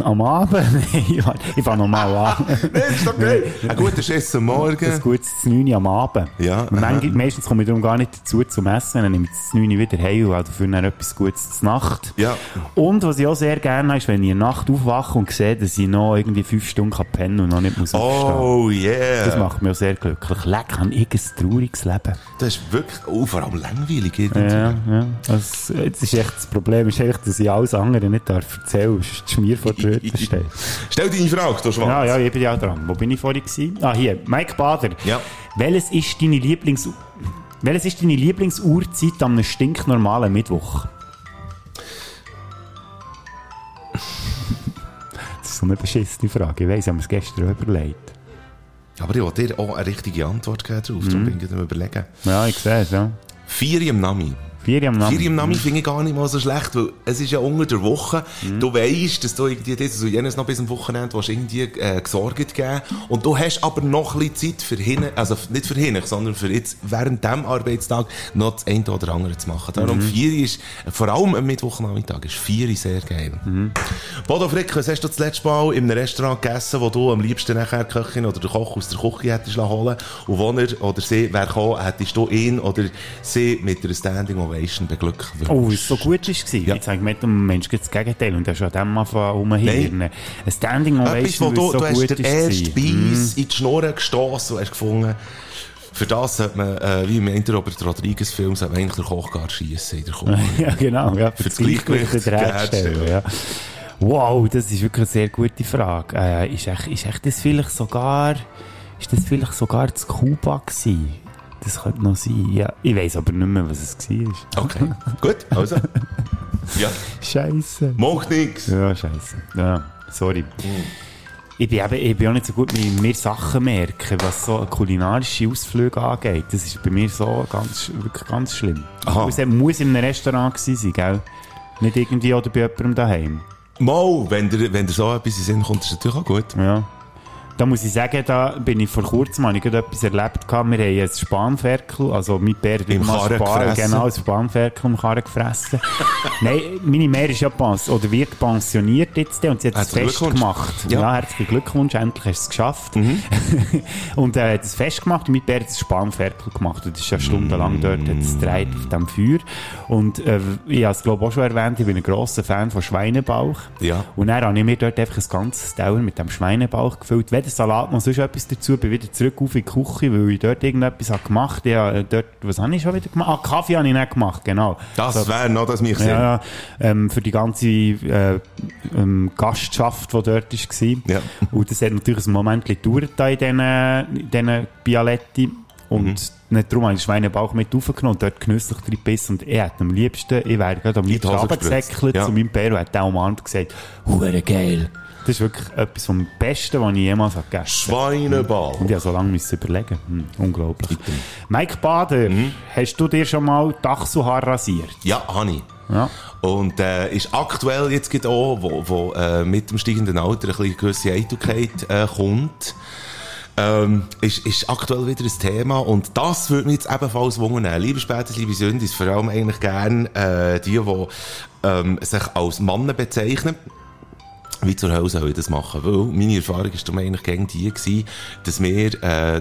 am Abend. *laughs* Nein, ich fange nochmal an. *laughs* Nein, ist okay. Ein guter Schiss am Ein Morgen. gutes 9 am Abend. Ja, manchmal, meistens komme ich darum gar nicht dazu zum Essen. Dann nehme ich das 9 wieder heim und habe dafür dann etwas Gutes zur Nacht. Ja. Und was ich auch sehr gerne habe, ist, wenn ich in der Nacht aufwache und sehe, dass ich noch irgendwie 5 Stunden kann pennen und noch nicht muss aufstehen. Oh yeah. Das macht mich auch sehr glücklich. Leck, habe ich ein trauriges Leben. Das ist wirklich, oh, vor allem langweilig irgendwie. Ja, ja. Das, jetzt ist echt das Problem, ist echt, dass ich alles andere nicht darf erzählen darf, sonst Schmier vor der Röte steht. Stell deine Frage, du Schwanz. Ja, ja, ich bin ja auch dran. Wo bin ich vorhin gewesen? Ah, hier. Mike Bader. Ja. Welches ist deine Lieblings... Welches ist deine Lieblingsuhrzeit an einem stinknormalen Mittwoch? *laughs* Das ist so eine beschissene Frage. Ich weiss, ich habe mir es gestern überlegt. Aber ich wollte dir auch eine richtige Antwort geben drauf. Mhm. Darum bin ich am überlegen. Ja, ich sehe es, ja. Vier im Nami. Vier am Namen. Vier im Nami finde ich gar nicht mal so schlecht, weil es ist ja unter der Woche. Du weisst, dass du irgendwie das, also jenes noch bis am Wochenende willst irgendwie äh, gesorgt geben Und du hast aber noch ein bisschen Zeit für hinten, also nicht für hinten, sondern für jetzt während dem Arbeitstag noch das eine oder andere zu machen. Darum vier ist, vor allem am Mittwochnachmittag, ist vier sehr geil. Bodo Frick, was hast du das letzte Mal in einem Restaurant gegessen, wo du am liebsten nachher die Köchin oder den Koch aus der Küche hättest holen und wo er oder sie wäre gekommen, hättest du ihn oder sie mit einer Standing Ovation beglückwünscht? Oh, es so gut war. Ja. Jetzt habe ich gemerkt, am Mensch das Gegenteil. Und er ist an dem anfangen rumhirnen. Ein Standing Etwas, Ovation, wo du, es so du hast den ist. ersten. Beiß in die Schnur gestossen und hast gefunden, für das sollte man, äh, wie im Enter Robert Rodriguez Film, sollte man eigentlich den Koch gar schiessen in der Küche. *laughs* ja, genau. Ja, für, das das Gleichgewicht wiederherstellen. Ja. Wow, das ist wirklich eine sehr gute Frage. Äh, ist, echt, ist echt das vielleicht sogar, ist das vielleicht sogar zu Kuba gewesen? Das könnte noch sein. Ja, ich weiß aber nicht mehr, was es war. Okay, *laughs* gut, also. Ja. Scheiße. Macht nix. Ja, scheiße. Ja, sorry. Ich bin, eben, ich bin auch nicht so gut mit mir Sachen merken, was so kulinarische Ausflüge angeht. Das ist bei mir so ganz, wirklich ganz schlimm. Aha. Es muss in einem Restaurant gewesen sein, gell? Nicht irgendwie oder bei jemandem daheim. Mal, wenn dir, wenn dir so etwas in Sinn kommt, ist das natürlich auch gut. Ja. Da muss ich sagen, da bin ich vor kurzem, habe ich gerade etwas erlebt. Wir haben ein Spanferkel, also mit Bär hat Im immer Span-. Genau, ein Spanferkel im Karren gefressen. *laughs* Nein, meine Mär ist ja pens oder wird pensioniert jetzt und sie hat es Fest gemacht. Ja. Ja. herzlichen Glückwunsch, endlich hast du es geschafft. *laughs* und er hat es Fest gemacht und mit Bär hat es Spanferkel gemacht. Und das ist ja stundenlang dort, hat es gedreht auf dem Feuer. Und äh, ich habe es glaube ich auch schon erwähnt, ich bin ein grosser Fan von Schweinebauch. Ja. Und dann habe ich mir dort einfach ein ganzes Teller mit dem Schweinebauch gefüllt. Weder Salat noch sonst etwas dazu. Bin wieder zurück auf in die Küche, weil ich dort irgendetwas habe gemacht habe. Ja, dort, was habe ich schon wieder gemacht? Ah, Kaffee habe ich nicht gemacht, genau. Das So, wäre noch das mich ja, ja, ähm, für die ganze äh, ähm, Gastschaft, die dort war. Ja. Und das hat natürlich ein Moment gedauert da in diesen, in diesen Bialetti. Und Mhm. nicht darum habe ich Schweinebauch mit aufgenommen und dort genüsslich drin gebissen. Und ich hätte am liebsten, ich wäre gerade am liebsten runtergesäckelt. Ja. zu meinem Bär und hätte auch umarmt und gesagt, «Hure geil!» Das ist wirklich etwas vom Besten, was ich jemals gegessen habe. Schweineball. Und ich habe so lange müssen überlegen. Hm, unglaublich. Mike Bader, hast du dir schon mal die Achselhaare rasiert? Ja, habe ich. Ja. Und äh, ist aktuell jetzt gerade auch, wo, wo äh, mit dem steigenden Alter ein bisschen gewisse Eitelkeit äh, kommt, ähm, ist, ist aktuell wieder ein Thema und das würde mich jetzt ebenfalls wundern. Liebe Spätes, liebe Sündis, vor allem eigentlich gern äh, die, die ähm, sich als Männer bezeichnen. Wie zur Hölle soll ich das machen? Weil meine Erfahrung ist darum eigentlich gegen die gewesen, dass wir, äh,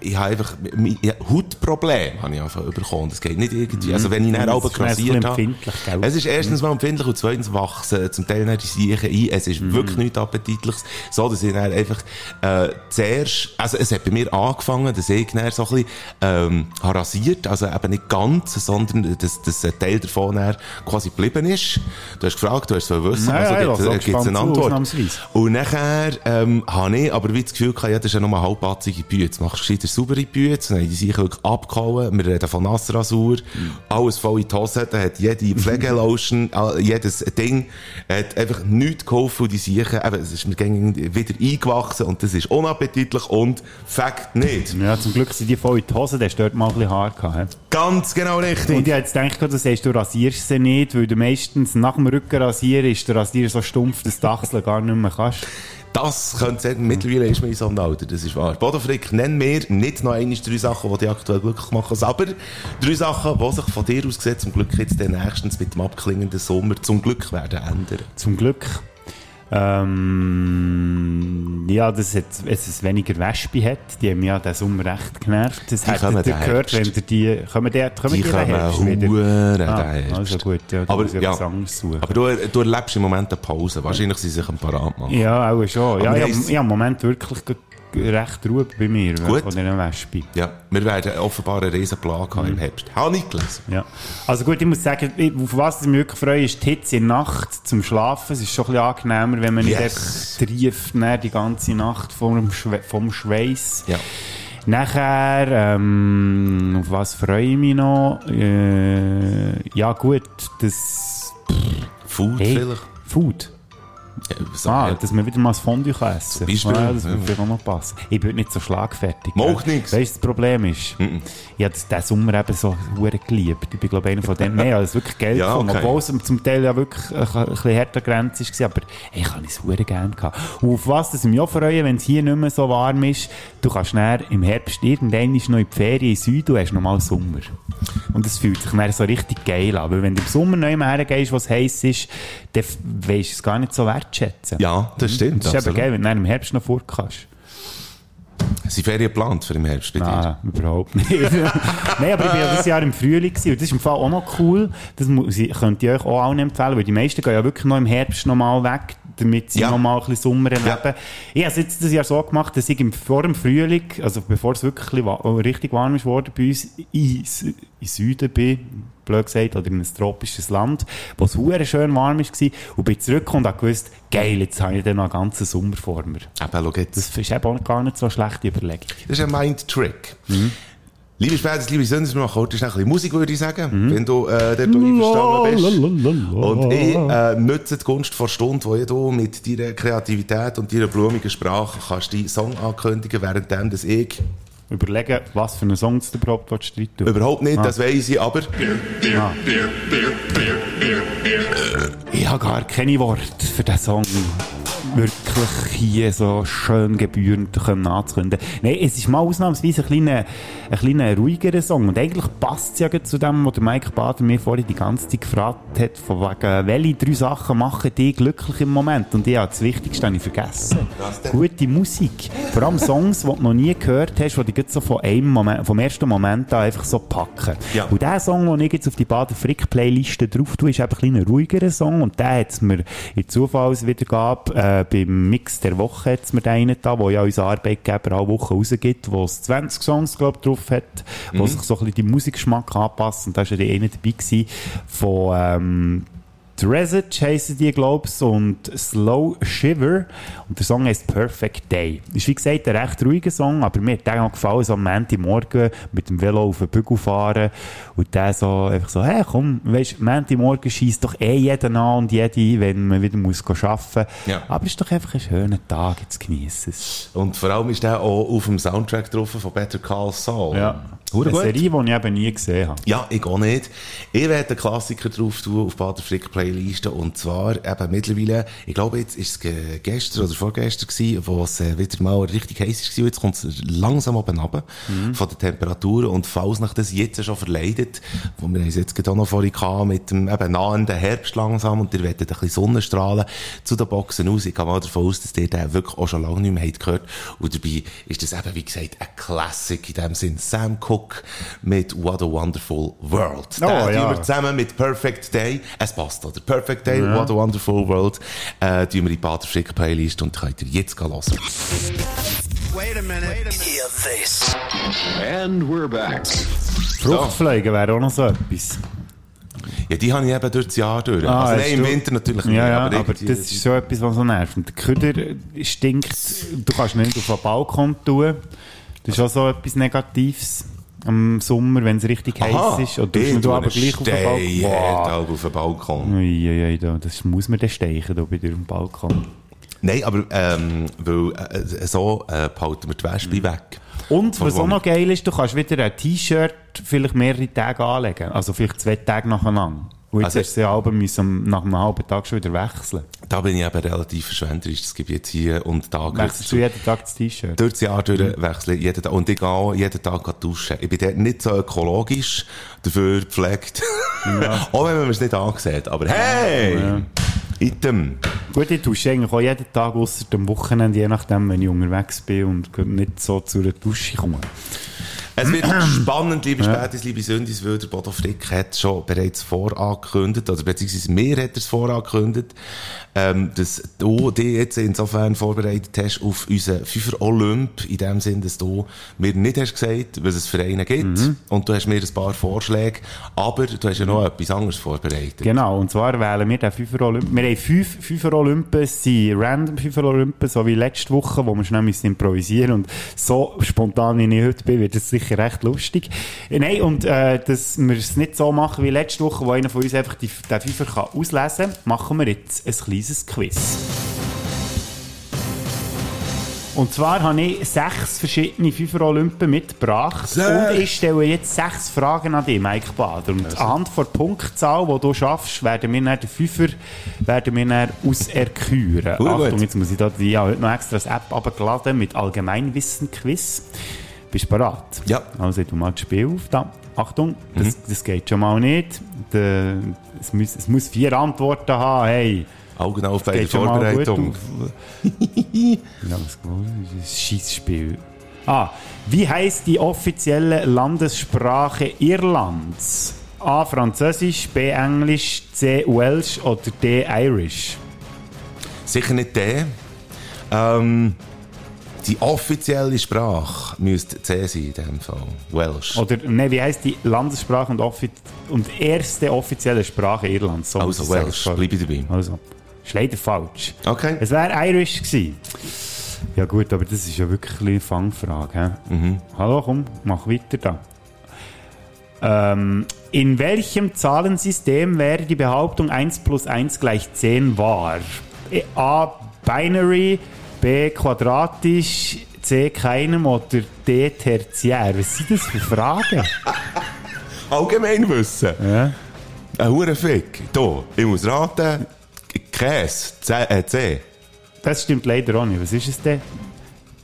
ich habe einfach, ich, Hautprobleme habe ich einfach bekommen. Das geht nicht irgendwie. Also wenn ich dann ein bisschen grassiert habe. Es ist erstens mal empfindlich und zweitens wachsen zum Teil dann die Siechen ein. Es ist wirklich nichts Appetitliches. So, dass ich dann einfach, äh, zuerst, also es hat bei mir angefangen, dass ich dann so ein bisschen, ähm, rasiert. Also eben nicht ganz, sondern dass, dass ein Teil davon dann quasi geblieben ist. Du hast gefragt, du hast so wissen, Ja, ja, ich also auch gibt es eine gespannt zu, Antwort. ausnahmsweise. Und nachher, ähm, habe ich aber wie das Gefühl gehabt, ja, das ist ja nur eine halbpatzige Bütze. Machst du gescheiter saubere Bütze, dann haben die sich wirklich abgehauen. Wir reden von Nassrasur, alles voll in die Hose, da hat jede *laughs* Pflegelotion, jedes Ding, hat einfach nichts geholfen und die Siechen, eben, es ist mir wieder eingewachsen und das ist unappetitlich und Fakt nicht. Ja, zum Glück sind die voll in die Hose, der hast dort mal ein bisschen Haar gehabt. Ganz genau richtig. Und ich jetzt gedacht, du sagst, du rasierst sie nicht, weil du meistens nach dem Rücken rasieren ist der Rasierer so stumpf, dass die Achseln gar nicht mehr kannst. Das könnte sein. Mittlerweile ist man in so einem Alter, das ist wahr. Bodo Frick, nenn mir nicht noch einmal drei Sachen, die dich aktuell glücklich machen, aber drei Sachen, die sich von dir aus gesehen zum Glück jetzt dann nächstens mit dem abklingenden Sommer zum Glück werden ändern. Zum Glück. Ähm, ja, dass es, es es weniger Wespe hat. Die haben ja diesen Sommer recht genervt. Das Die hättet ihr den gehört, wenn ihr die... Kommen die, kommen Die die, kommen den Herbst wieder? Ah, den. Also gut, ja, Aber, ja. Aber du, du erlebst im Moment eine Pause. Wahrscheinlich sind sie sich am Parat machen. Ja, auch schon. Ja, ich hab im Moment wirklich recht Ruhe bei mir Gut. von diesen Wespen. Ja, wir werden offenbar eine Riesenplage haben im Herbst. Habe ich gelesen. Ja. Also gut, ich muss sagen, auf was ich mich wirklich freue, ist die Hitze in der Nacht zum Schlafen. Es ist schon ein bisschen angenehmer, wenn man nicht Yes. trieft dann die ganze Nacht vom, Schwe vom Schweiß. Ja. Nachher, ähm, auf was freue ich mich noch? Äh, ja gut, das... Food Hey, vielleicht. Food. Ja, so, Ah, ja. dass wir wieder mal das Fondue essen Zum Beispiel, Ja, das würde vielleicht auch noch passen. Ich bin nicht so schlagfertig. Macht nix. Weißt du, das Problem ist? Ich habe diesen Sommer eben so hure geliebt. Ich bin, glaube ich, einer von denen. Nein, ich es wirklich geil *laughs* Ja, gefunden. okay. Obwohl es zum Teil ja wirklich ein, ein bisschen härter Grenze war. Aber hey, ich habe es hure gerne gehabt. Und auf was das ich mich auch freue, wenn es hier nicht mehr so warm ist, du kannst dann im Herbst irgendwann noch in die Ferien in Süden, du hast nochmal Sommer. Und es fühlt sich dann so richtig geil an. Weil wenn du im Sommer noch einmal hergehst, was heiß ist, dann weisst du es gar nicht so wertschätzen. ja, das stimmt. Das ist eben absolut. geil, wenn du im Herbst noch vor kannst. Sind Ferien geplant für im Herbst bei dir? Nein, überhaupt nicht. *laughs* Nein, aber ich war ja dieses Jahr im Frühling gewesen, und das ist im Fall auch noch cool. Das muss ich, könnt ihr euch auch allen empfehlen, weil die meisten gehen ja wirklich noch im Herbst noch mal weg, damit sie Ja. noch mal ein bisschen Sommer erleben. Ja. Ich habe es jetzt das Jahr so gemacht, dass ich im, vor dem Frühling, also bevor es wirklich richtig warm ist worden bei uns, in, in Süden bin, blöd gesagt, oder in ein tropisches Land, wo es hure schön warm war, und bin zurückgekommen und gewusst, geil, jetzt habe ich dann noch einen ganzen Sommer vor mir. Eben, schau jetzt. Das ist eben auch gar nicht so eine schlechte Überlegung. Das ist ein Mind-Trick. Liebe Spätes, liebe Söhne, wir machen heute schnell ein bisschen Musik, würde ich sagen, wenn du äh, dort einverstanden bist. Und ich äh, nutze die Gunst vor Stunde, wo du mit deiner Kreativität und deiner blumigen Sprache kannst deinen Song ankündigen, währenddem dass ich Überlegen, was für einen Song du überhaupt willst rein tun. überhaupt nicht, Ah. das weiss ich, aber Ah. Ich habe gar keine Worte für diesen Song wirklich hier so schön gebührend können anzukündigen. Nein, es ist mal ausnahmsweise ein kleiner, ein kleiner ruhigerer Song. Und eigentlich passt es ja zu dem, was der Mike Bader mir vorhin die ganze Zeit gefragt hat, von wegen, welche drei Sachen machen dich glücklich im Moment? Und ich habe das Wichtigste habe ich vergessen. Gute Musik. Vor allem Songs, die du noch nie gehört hast, die dich so von einem Moment, vom ersten Moment an einfach so packen. Ja. Und der Song, den ich jetzt auf die Bader Frick Playliste drauf tue, ist eben ein ein ruhigerer Song. Und der hat es mir in Zufallswiedergabe, äh, beim Mix der Woche hat mir den da, wo ja unser Arbeitgeber alle Wochen rausgibt, wo es 20 Songs, glaub, drauf hat, wo sich so ein bisschen die Musikgeschmack anpasst. Und da war ja der eine dabei gewesen von, ähm, Dresage heissen die, glaub's, und Slow Shiver. Und der Song heißt Perfect Day. Ist wie gesagt ein recht ruhiger Song, aber mir hat der auch gefallen, so am Montagmorgen mit dem Velo auf den Bügel fahren und der so einfach so, hey, komm, weisst, Montagmorgen schießt doch eh jeder an und jede, wenn man wieder muss arbeiten. Ja. Aber es ist doch einfach ein schöner Tag, jetzt geniessen es. und vor allem ist der auch auf dem Soundtrack drauf von Better Call Saul. Hure Eine gut. Serie, die ich eben nie gesehen habe. Ja, ich auch nicht. Ich werde einen Klassiker drauf tun auf Bader Frick Playliste und zwar eben mittlerweile, ich glaube jetzt ist es ge- gestern oder vorgestern gewesen, wo es äh, wieder mal richtig heiß war jetzt kommt es langsam oben runter von der Temperatur und falls nach das jetzt schon verleidet, wo wir es jetzt gerade auch noch vorhin gehabt, mit dem eben nahenden Herbst langsam und ihr werdet ein bisschen Sonnenstrahlen zu den Boxen aus. Ich gehe mal davon aus, dass ihr den wirklich auch schon lange nicht mehr gehört und dabei ist das eben, wie gesagt, ein Classic in dem Sinn. Sam Cooke mit What a Wonderful World. Oh, Den ja. tun wir zusammen mit Perfect Day. Es passt, oder? Perfect Day, What a Wonderful World. Äh, tun wir in die Bader Frick Playlist und könnt ihr jetzt hören. Hear this. And we're back. Fruchtfliegen wäre auch noch so etwas. Ja, die habe ich eben durch das Jahr durch. Ah, also nein, im du- Winter natürlich nicht. Ja, ja, aber, irgendwie- das ist so etwas, was so nervt. Und der Köder stinkt, du kannst nicht auf den Balkon tun. Das ist auch so etwas Negatives am Sommer, wenn es richtig heiß ist. Oder tust ich du aber gleich auf den Balkon. Wow. halt auf den Balkon. Uiuiui, da- das muss man dann steichen, da bei dir am Balkon. Nein, aber ähm, weil, äh, so äh, behalten wir die Wespe weg. Und was auch noch geil ist, du kannst wieder ein T-Shirt vielleicht mehrere Tage anlegen. Also vielleicht zwei Tage nacheinander. Und jetzt Also- hast du ja halben müssen nach einem halben Tag schon wieder wechseln. Da bin ich eben relativ verschwenderisch. Das ich jetzt hier und da Wechselst du jeden Tag das T-Shirt? durch das Jahr durch wechseln, jeden Tag. Und ich gehe jeden Tag duschen. Ich bin dort nicht so ökologisch, dafür gepflegt. *laughs* auch wenn man es nicht angesehen aber hey! Item. Gut, ich dusche eigentlich auch jeden Tag, ausser am Wochenende, je nachdem, wenn ich unterwegs bin und nicht so zu einer Dusche komme. Es wird spannend, liebe Spätis, liebe Sündis, weil der Bodo Frick hat schon bereits vorangekündigt, oder beziehungsweise mir hat er es vorangekündigt, ähm, dass du dich jetzt insofern vorbereitet hast auf unseren Fünfer Olymp, in dem Sinn, dass du mir nicht hast gesagt, was es für einen gibt, und du hast mir ein paar Vorschläge, aber du hast ja noch etwas anderes vorbereitet. Genau, und zwar wählen wir den Fünfer Olympen. Wir haben fünf Fünfer Olympen, es sind random Fünfer Olympen, so wie letzte Woche, wo wir schnell müssen improvisieren und so spontan, wie ich heute bin, wird es sicher recht lustig. Äh, Nein, und äh, dass wir es nicht so machen wie letzte Woche, wo einer von uns einfach die, den Fünfer kann auslesen kann, machen wir jetzt ein kleines Quiz. Und zwar habe ich sechs verschiedene Fünfer-Olympen mitgebracht. Sechs? Und ich stelle jetzt sechs Fragen an dich, Mike Bader. Und anhand der Punktzahl, die du schaffst, werden wir dann den Fünfer werden wir dann auserküren. Gut, Achtung, gut. jetzt muss ich da, habe heute noch extra eine App abgeladen mit Allgemeinwissen-Quiz. Bist du bereit? Ja. Also, ich tu mal das Spiel auf. Da. Achtung, das, das geht schon mal nicht. Der, es, muss, es muss vier Antworten haben. Hey. Augen auf bei der Vorbereitung. *laughs* ja, was ist Schießspiel? Ah, wie heißt die offizielle Landessprache Irlands? A. Französisch, B. Englisch, C. Welsh oder D. Irish? Sicher nicht der. Ähm, die offizielle Sprache müsste C sein in dem Fall. Welsh. Oder, ne, wie heißt die Landessprache und, und erste offizielle Sprache Irlands? So also. Welsh, bleibe dabei. Also, ist leider falsch. Okay. Es wäre Irish gewesen. Ja gut, aber das ist ja wirklich eine Fangfrage. Mhm. Hallo, komm, mach weiter da. Ähm, in welchem Zahlensystem wäre die Behauptung 1 plus 1 gleich 10 wahr? E- A. Binary, B. Quadratisch, C. Keinem oder D. Tertiär? Was sind das für Fragen? *laughs* Allgemeinwissen. Ja. Ein Hurenfick. Hier, ich muss raten. Käse. C. Äh, C. Das stimmt leider auch nicht. Was ist es denn?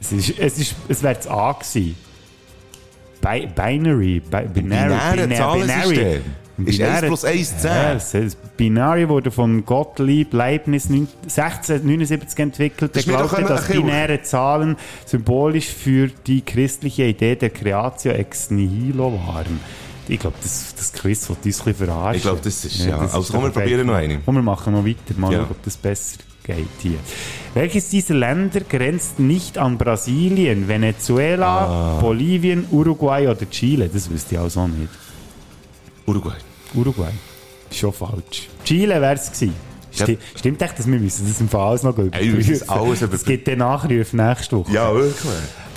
Es, ist, es, ist, es wäre das A gewesen. Bi Binary. Bi binary. Binäre binär- Zahlensystem. Ist Binäre- 1 plus 1 10. Ja, das Binary wurde von Gottlieb Leibniz neun- 1679 entwickelt. Er glaubte, dass binäre Zahlen symbolisch für die christliche Idee der Creatio ex nihilo waren. Ich glaube, das, das Quiz wird uns ein bisschen verarschen. Ich glaube, das ist, ja. das Also, komm, wir probieren noch perfekt. eine. Komm, wir machen noch weiter. Mal Ja. schauen, ob das besser geht hier. Welches dieser Länder grenzt nicht an Brasilien, Venezuela, Ah. Bolivien, Uruguay oder Chile? Das wüsste ich auch so nicht. Uruguay. Uruguay. Schon falsch. Chile wäre es gewesen. Ja. Sti stimmt echt, dass wir müssen das im Fall alles noch Ey, wir *laughs* alles Es gibt den Nachruf nächste Woche. Ja, wirklich.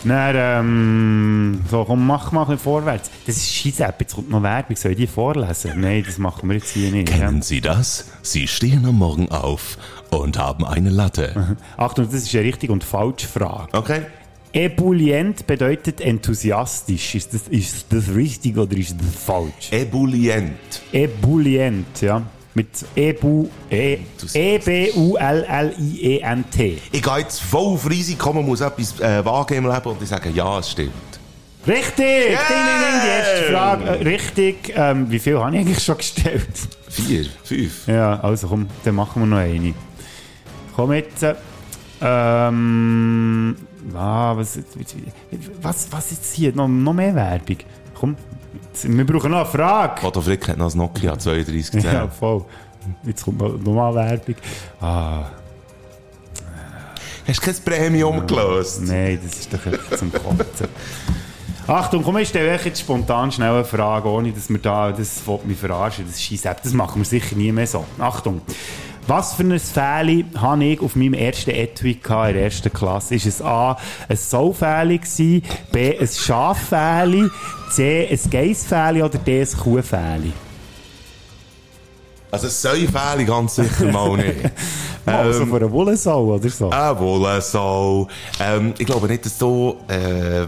Dann, ähm, so, komm, mach mal ein bisschen vorwärts. Das ist Scheisse-App, jetzt kommt noch Werbung. Soll ich die vorlesen? Nein, das machen wir jetzt hier nicht. Ja. Kennen Sie das? Sie stehen am Morgen auf und haben eine Latte. *laughs* Achtung, das ist eine richtig und falsche Frage. Okay. Ebulient bedeutet enthusiastisch. Ist das, ist das richtig oder ist das falsch? Ebulient. Ebulient, ja. Mit Ebu, e, E-B-U-L-L-I-E-N-T. Ich gehe jetzt voll auf Risiko, man muss etwas äh, wagen im Leben und ich sage, ja, es stimmt. Richtig! Ding, ding, ding, die erste Frage. Äh, richtig. Ähm, wie viel habe ich eigentlich schon gestellt? Vier, fünf. Ja, also komm, dann machen wir noch eine. Komm jetzt. Äh, Ähm, ah, was, was, was jetzt hier? Noch, noch mehr Werbung? Komm, wir brauchen noch eine Frage. Otto Frick hat noch ein Nokia 3210. Ja, voll. Jetzt kommt noch, noch mal Werbung. Ah, Hast du kein Premium gelöst? nein, das ist doch einfach zum Kotzen. *laughs* Achtung, komm, ich stelle euch jetzt spontan schnell eine Frage, ohne dass wir da, das mich verarschen, das ist das machen wir sicher nie mehr so. Achtung. Was für ein Fähli habe ich auf meinem ersten Etui in der ersten Klasse? Ist es A, ein gewesen, B, ein Schaffähli, C, ein Geissfähli oder D, ein Kuhfähli? Also, Fälle ganz sicher mal nicht. *laughs* Mal so von einer Wollensau oder so? Wohl so. Ähm, ich glaube nicht, dass du äh,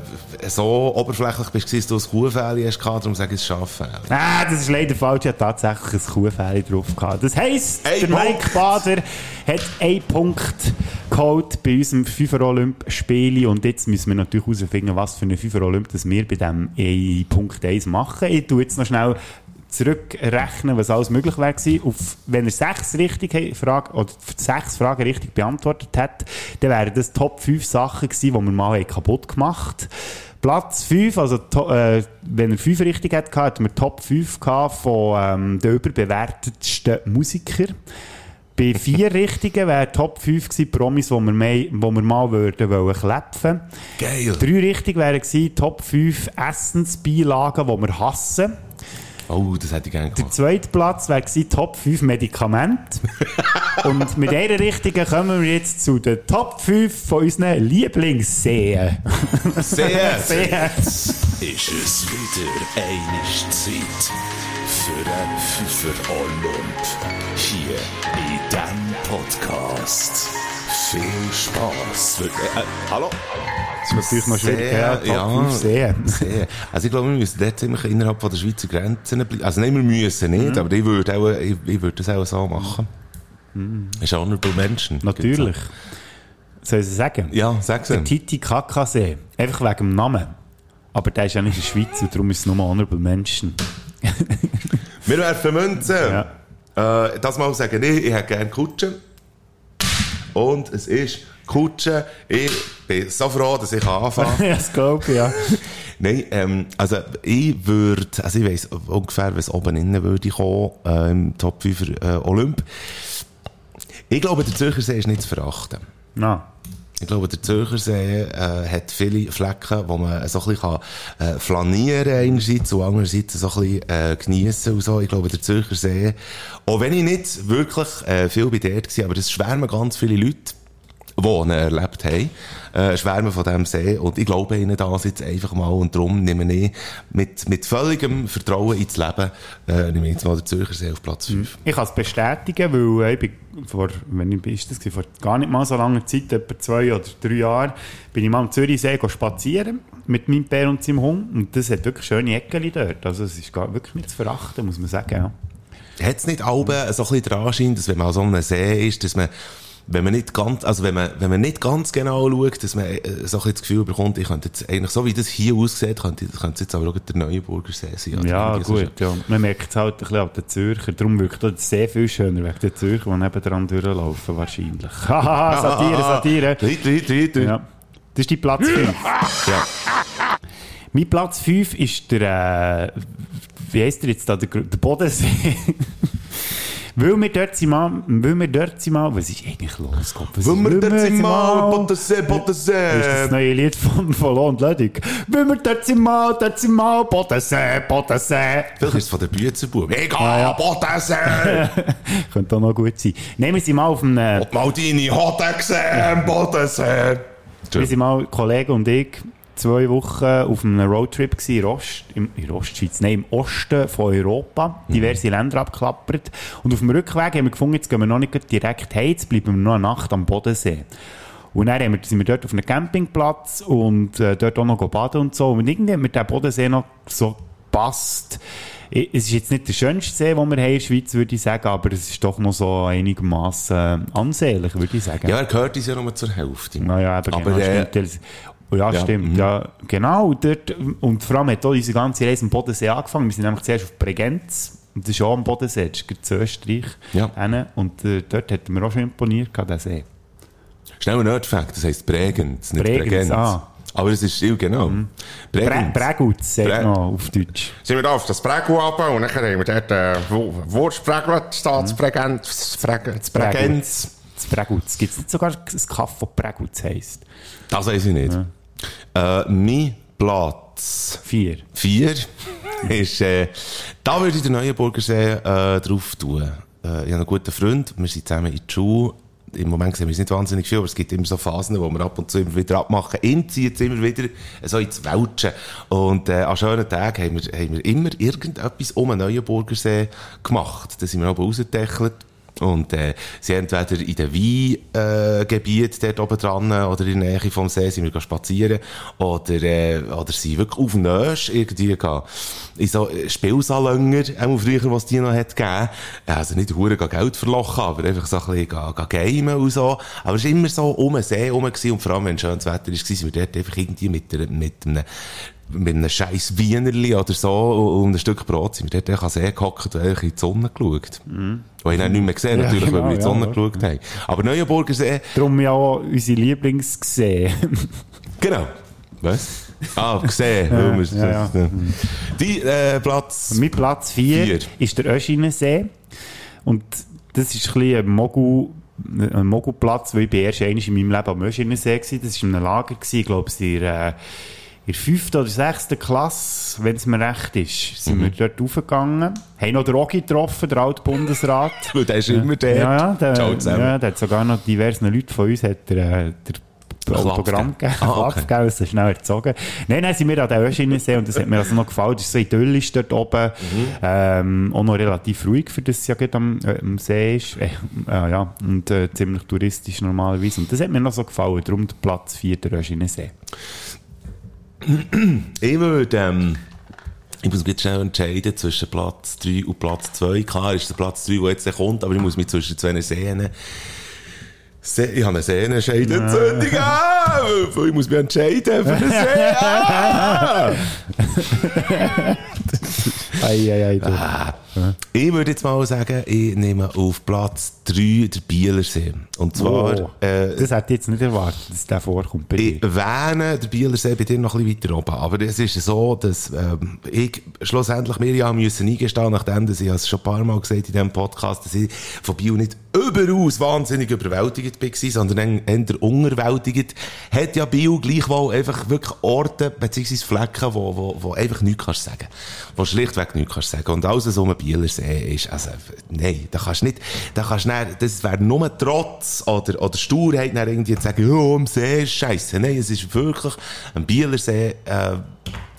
so oberflächlich bist, dass du ein Kuhfälle hast, darum sage ich es Schaffälle. Ah, das ist leider falsch. Ich hatte tatsächlich ein Kuhfähli drauf gehabt. Das heisst, Ein der Punkt. Mike Bader hat einen Punkt geholt bei unserem FIFA Olymp Spieli und jetzt müssen wir natürlich herausfinden, was für eine FIFA Olymp das wir bei dem in Punkt 1 machen. Ich tue jetzt noch schnell zurückrechnen, was alles möglich wäre gewesen. Auf, wenn er sechs richtig Frage, oder sechs Fragen richtig beantwortet hat, dann wären das Top 5 Sachen gewesen, die wir mal haben kaputt gemacht Platz 5, also äh, wenn er 5 richtig hat, hatten wir Top 5 gehabt von ähm, den überbewertetsten Musikern. Bei vier *laughs* Richtigen wäre Top 5 gewesen, Promis, wo wir, wo wir mal würden wollen klepfen. Geil. Drei richtig wären gewesen, Top 5 Essensbeilagen, die wir hassen. Oh, das hätte ich gerne Der gemacht. zweite Platz wäre gewesen, Top 5 Medikamente. *laughs* Und mit einer richtigen kommen wir jetzt zu den Top 5 von unseren Lieblingsseen. Sehr. *laughs* Seen. Ist es wieder eine Zeit für ein Pfeffer Olymp hier in diesem Podcast. Viel Spaß. Äh, hallo? Das ist natürlich noch schwierig. Sehr, Ja, Top ja. 5 Seen. Sehr. Also ich glaube, wir müssen dort ziemlich innerhalb von der Schweizer Grenzen bleiben. Also nein, wir müssen nicht, aber ich würde, auch, ich, ich würde das auch so machen. Ist honorable Menschen. Natürlich. Soll ich es sagen? Ja, sag's ihm. Titicacasee. Einfach wegen dem Namen. Aber der ist ja nicht in der Schweiz und darum ist es nur Honorable Menschen. Wir werfen Münzen. Ja. Äh, das mal sagen ich, ich hätte gerne Kutsche. Und es ist Kutsche. Ich bin so froh, dass ich anfangen kann. *laughs* ja, ich, ja. *laughs* Nein, ähm, also ich würde, also ich weiss ungefähr, was oben innen würde kommen, äh, im Top 5 äh, Olymp. Ich glaube, der Zürchersee ist nicht zu verachten. Na, Ich glaube, der Zürchersee äh, hat viele Flecken, wo man so ein bisschen kann, äh, flanieren einerseits und andererseits so ein bisschen äh, geniessen und so. Ich glaube, der Zürchersee, auch wenn ich nicht wirklich äh, viel bei dort war, aber es schwärmen ganz viele Leute, wohnen erlebt haben, äh, schwärmen von diesem See und ich glaube ihnen das jetzt einfach mal und darum nehme ich mit, mit völligem Vertrauen ins Leben, äh, nehme ich jetzt mal den Zürcher See auf Platz 5. Ich kann es bestätigen, weil äh, ich bin vor, wenn ich, ist das, vor gar nicht mal so langer Zeit, etwa zwei oder drei Jahren, bin ich mal am Zürichsee spazieren mit meinem Bär und seinem Hund und das hat wirklich schöne Ecken dort. Also es ist gar, wirklich nicht zu verachten, muss man sagen. Ja. Hat es nicht alle so ein bisschen den Anschein, dass wenn man an so einem See ist, dass man wenn man nicht ganz, also wenn man, wenn man nicht ganz genau schaut, dass man äh, so ein das Gefühl bekommt, ich könnte jetzt eigentlich, so wie das hier aussieht, könnte, könnte es jetzt aber auch der Neuenburger See sein. Ja, so. gut, ja. Man merkt es halt ein bisschen auf den Zürcher. Darum wirkt der See viel schöner wegen der Zürcher, die nebendran durchlaufen, wahrscheinlich. *laughs* Haha, Satire, Satire. Weiter, weiter, weiter. Ja. Das ist die Platz 5. *laughs* Ja. Mein Platz 5 ist der, äh, wie heisst der jetzt da, der, der Bodensee. *laughs* weil wir dort sind mal, weil wir dort sind mal, was ist eigentlich los? Gott, was Wenn ist- wir dort sind mal, Das Bodensee, ist das neue Lied von, von Lo und Lödig. Wenn wir dort sind mal, dort sind mal, Bodensee, Bodensee. Vielleicht ist es von der Büzenbub. Egal, Ah, ja. Bodensee. *laughs* Könnte auch noch gut sein. Nehmen wir sie mal auf einem, Und mal deine Hotte gesehen, Bodensee. Wir sind mal, Kollege und ich, zwei Wochen auf einem Roadtrip in, Ost, im, in Ostschweiz, nein, im Osten von Europa, diverse Länder abgeklappert. Und auf dem Rückweg haben wir gefunden, jetzt gehen wir noch nicht direkt heim, jetzt bleiben wir noch eine Nacht am Bodensee. Und dann wir, sind wir dort auf einem Campingplatz und äh, dort auch noch baden und so. Und irgendwie hat mir der Bodensee noch so gepasst. Es ist jetzt nicht der schönste See, den wir haben in der Schweiz, würde ich sagen, aber es ist doch noch so einigermaßen ansehlich, würde ich sagen. Ja, er gehört uns ja nur zur Hälfte. Naja, eben, Aber, genau, äh, Ja, ja, stimmt. mhm. Ja, genau. Dort, und vor allem hat auch unsere ganze Reise am Bodensee angefangen. Wir sind nämlich zuerst auf Bregenz. Und das ist auch am Bodensee, das ist in Österreich. Ja. Und äh, dort hat mir auch schon imponiert, gehabt, der See. Schnell ein Nerdfact, das heisst Bregenz, nicht Bregenz, Bregenz. ah. Aber es ist still, genau. Bre Bregenz. Bregutz, sagt man auf Deutsch. sind wir da auf das Prego runter und dann haben wir dort äh, Wurstprägel, da das Bregenz, das Bregenz. Das Bregutz. Gibt es nicht sogar ein Kaffee, das Bregutz heisst? Das weiß ich nicht. Äh, mein Platz Vier. 4 *laughs* ist, äh, da würde ich den Neuenburger See äh, drauf tun. Äh, ich habe einen guten Freund, wir sind zusammen in die Schule. Im Moment sehen wir uns nicht wahnsinnig viel, aber es gibt immer so Phasen, wo wir ab und zu immer wieder abmachen. Ihn zieht es immer wieder so ins Welschen. Und äh, an schönen Tagen haben wir, haben wir immer irgendetwas um den Neuenburger See gemacht. Da sind wir aber rausgetechelt. Und äh, sie entweder in den Weingebiet dort oben dran oder in der Nähe vom See sind wir spazieren oder, äh, oder sind wirklich auf Nösch irgendwie gehen. in so äh, Spielsalönger, auch früher, was die noch hat gegeben. Also nicht hure Geld verlochen, aber einfach so ein bisschen gehen, gamen und so. Aber es war immer so um den See herum und vor allem, wenn schönes Wetter war, sind wir dort einfach irgendwie mit, der, mit einem mit einem scheiß Wienerli oder so und ein Stück Brot sind wir dort den See gehockt und in die Sonne geschaut. Mm. Wo ich nicht mehr gesehen, Ja, natürlich, weil genau, wir in die ja, Sonne ja. geschaut haben. Aber Neuenburger See, Darum ja auch unsere Lieblingsgesehen. *laughs* genau. Was? Ah, *laughs* gesehen. wir- ja, ja. Die, äh, Platz. Mein Platz 4 Vier. ist der Öschinensee. Und das ist ein bisschen ein Mogul, ein Mogulplatz, weil ich bin erst einmal in meinem Leben am Öschinensee war. Das war in einem Lager, gewesen, ich glaube, es der, äh, in der fünften oder sechsten Klasse, wenn es mir recht ist, sind wir dort raufgegangen. Haben noch den Rogi getroffen, der alte Bundesrat. *laughs* Weil der ist immer der. Ja, ja, der, Ciao zusammen. ja, der hat sogar noch diversen Leuten von uns hat der, äh, der Klapp Autogramm gegeben. Ah, okay. Klapp gegeben, so schnell erzogen. Nein, dann sind wir an der Öschinensee und das hat mir also noch gefallen. Das ist so idyllisch dort oben. Mhm. Ähm, auch noch relativ ruhig, für das es ja gerade am, äh, am See ist. Äh, äh, ja, und äh, ziemlich touristisch normalerweise. Und das hat mir noch so gefallen. Darum der Platz 4 der Öschinensee. Ich würde, ähm, ich muss mich jetzt schnell entscheiden zwischen Platz 3 und Platz 2. Klar ist der Platz 3, der jetzt kommt, aber ich muss mich zwischen zwei Sehnen Se ich habe eine Sehnenscheidentzündung. Ah, ich muss mich entscheiden für eine See. Ah. Ei, ei, ei, Ah. Ich würde jetzt mal sagen, ich nehme auf Platz 3 der Bielersee. Und zwar, Oh, äh, das hätte ich jetzt nicht erwartet, dass der vorkommt bei Ich wähne der Bielersee bei dir noch ein bisschen weiter oben. Aber es ist so, dass ähm, ich schlussendlich mir ja müssen eingestehen, nachdem dass ich es schon ein paar Mal gesagt in diesem Podcast, dass ich von Biel nicht überaus wahnsinnig überwältigt war, sondern eher unterwältigt, hat ja Biel gleichwohl einfach wirklich Orte bzw. Flecken, wo, wo, wo einfach nichts kannst sagen. Wo schlichtweg nichts kannst sagen. Und alles, was um den Bielersee ist, also, nein, da kannst nicht, da kannst nicht, das wäre nur Trotz oder, oder Sturheit dann irgendwie zu sagen, oh, am See ist scheisse. Nein, es ist wirklich am Bielersee, äh,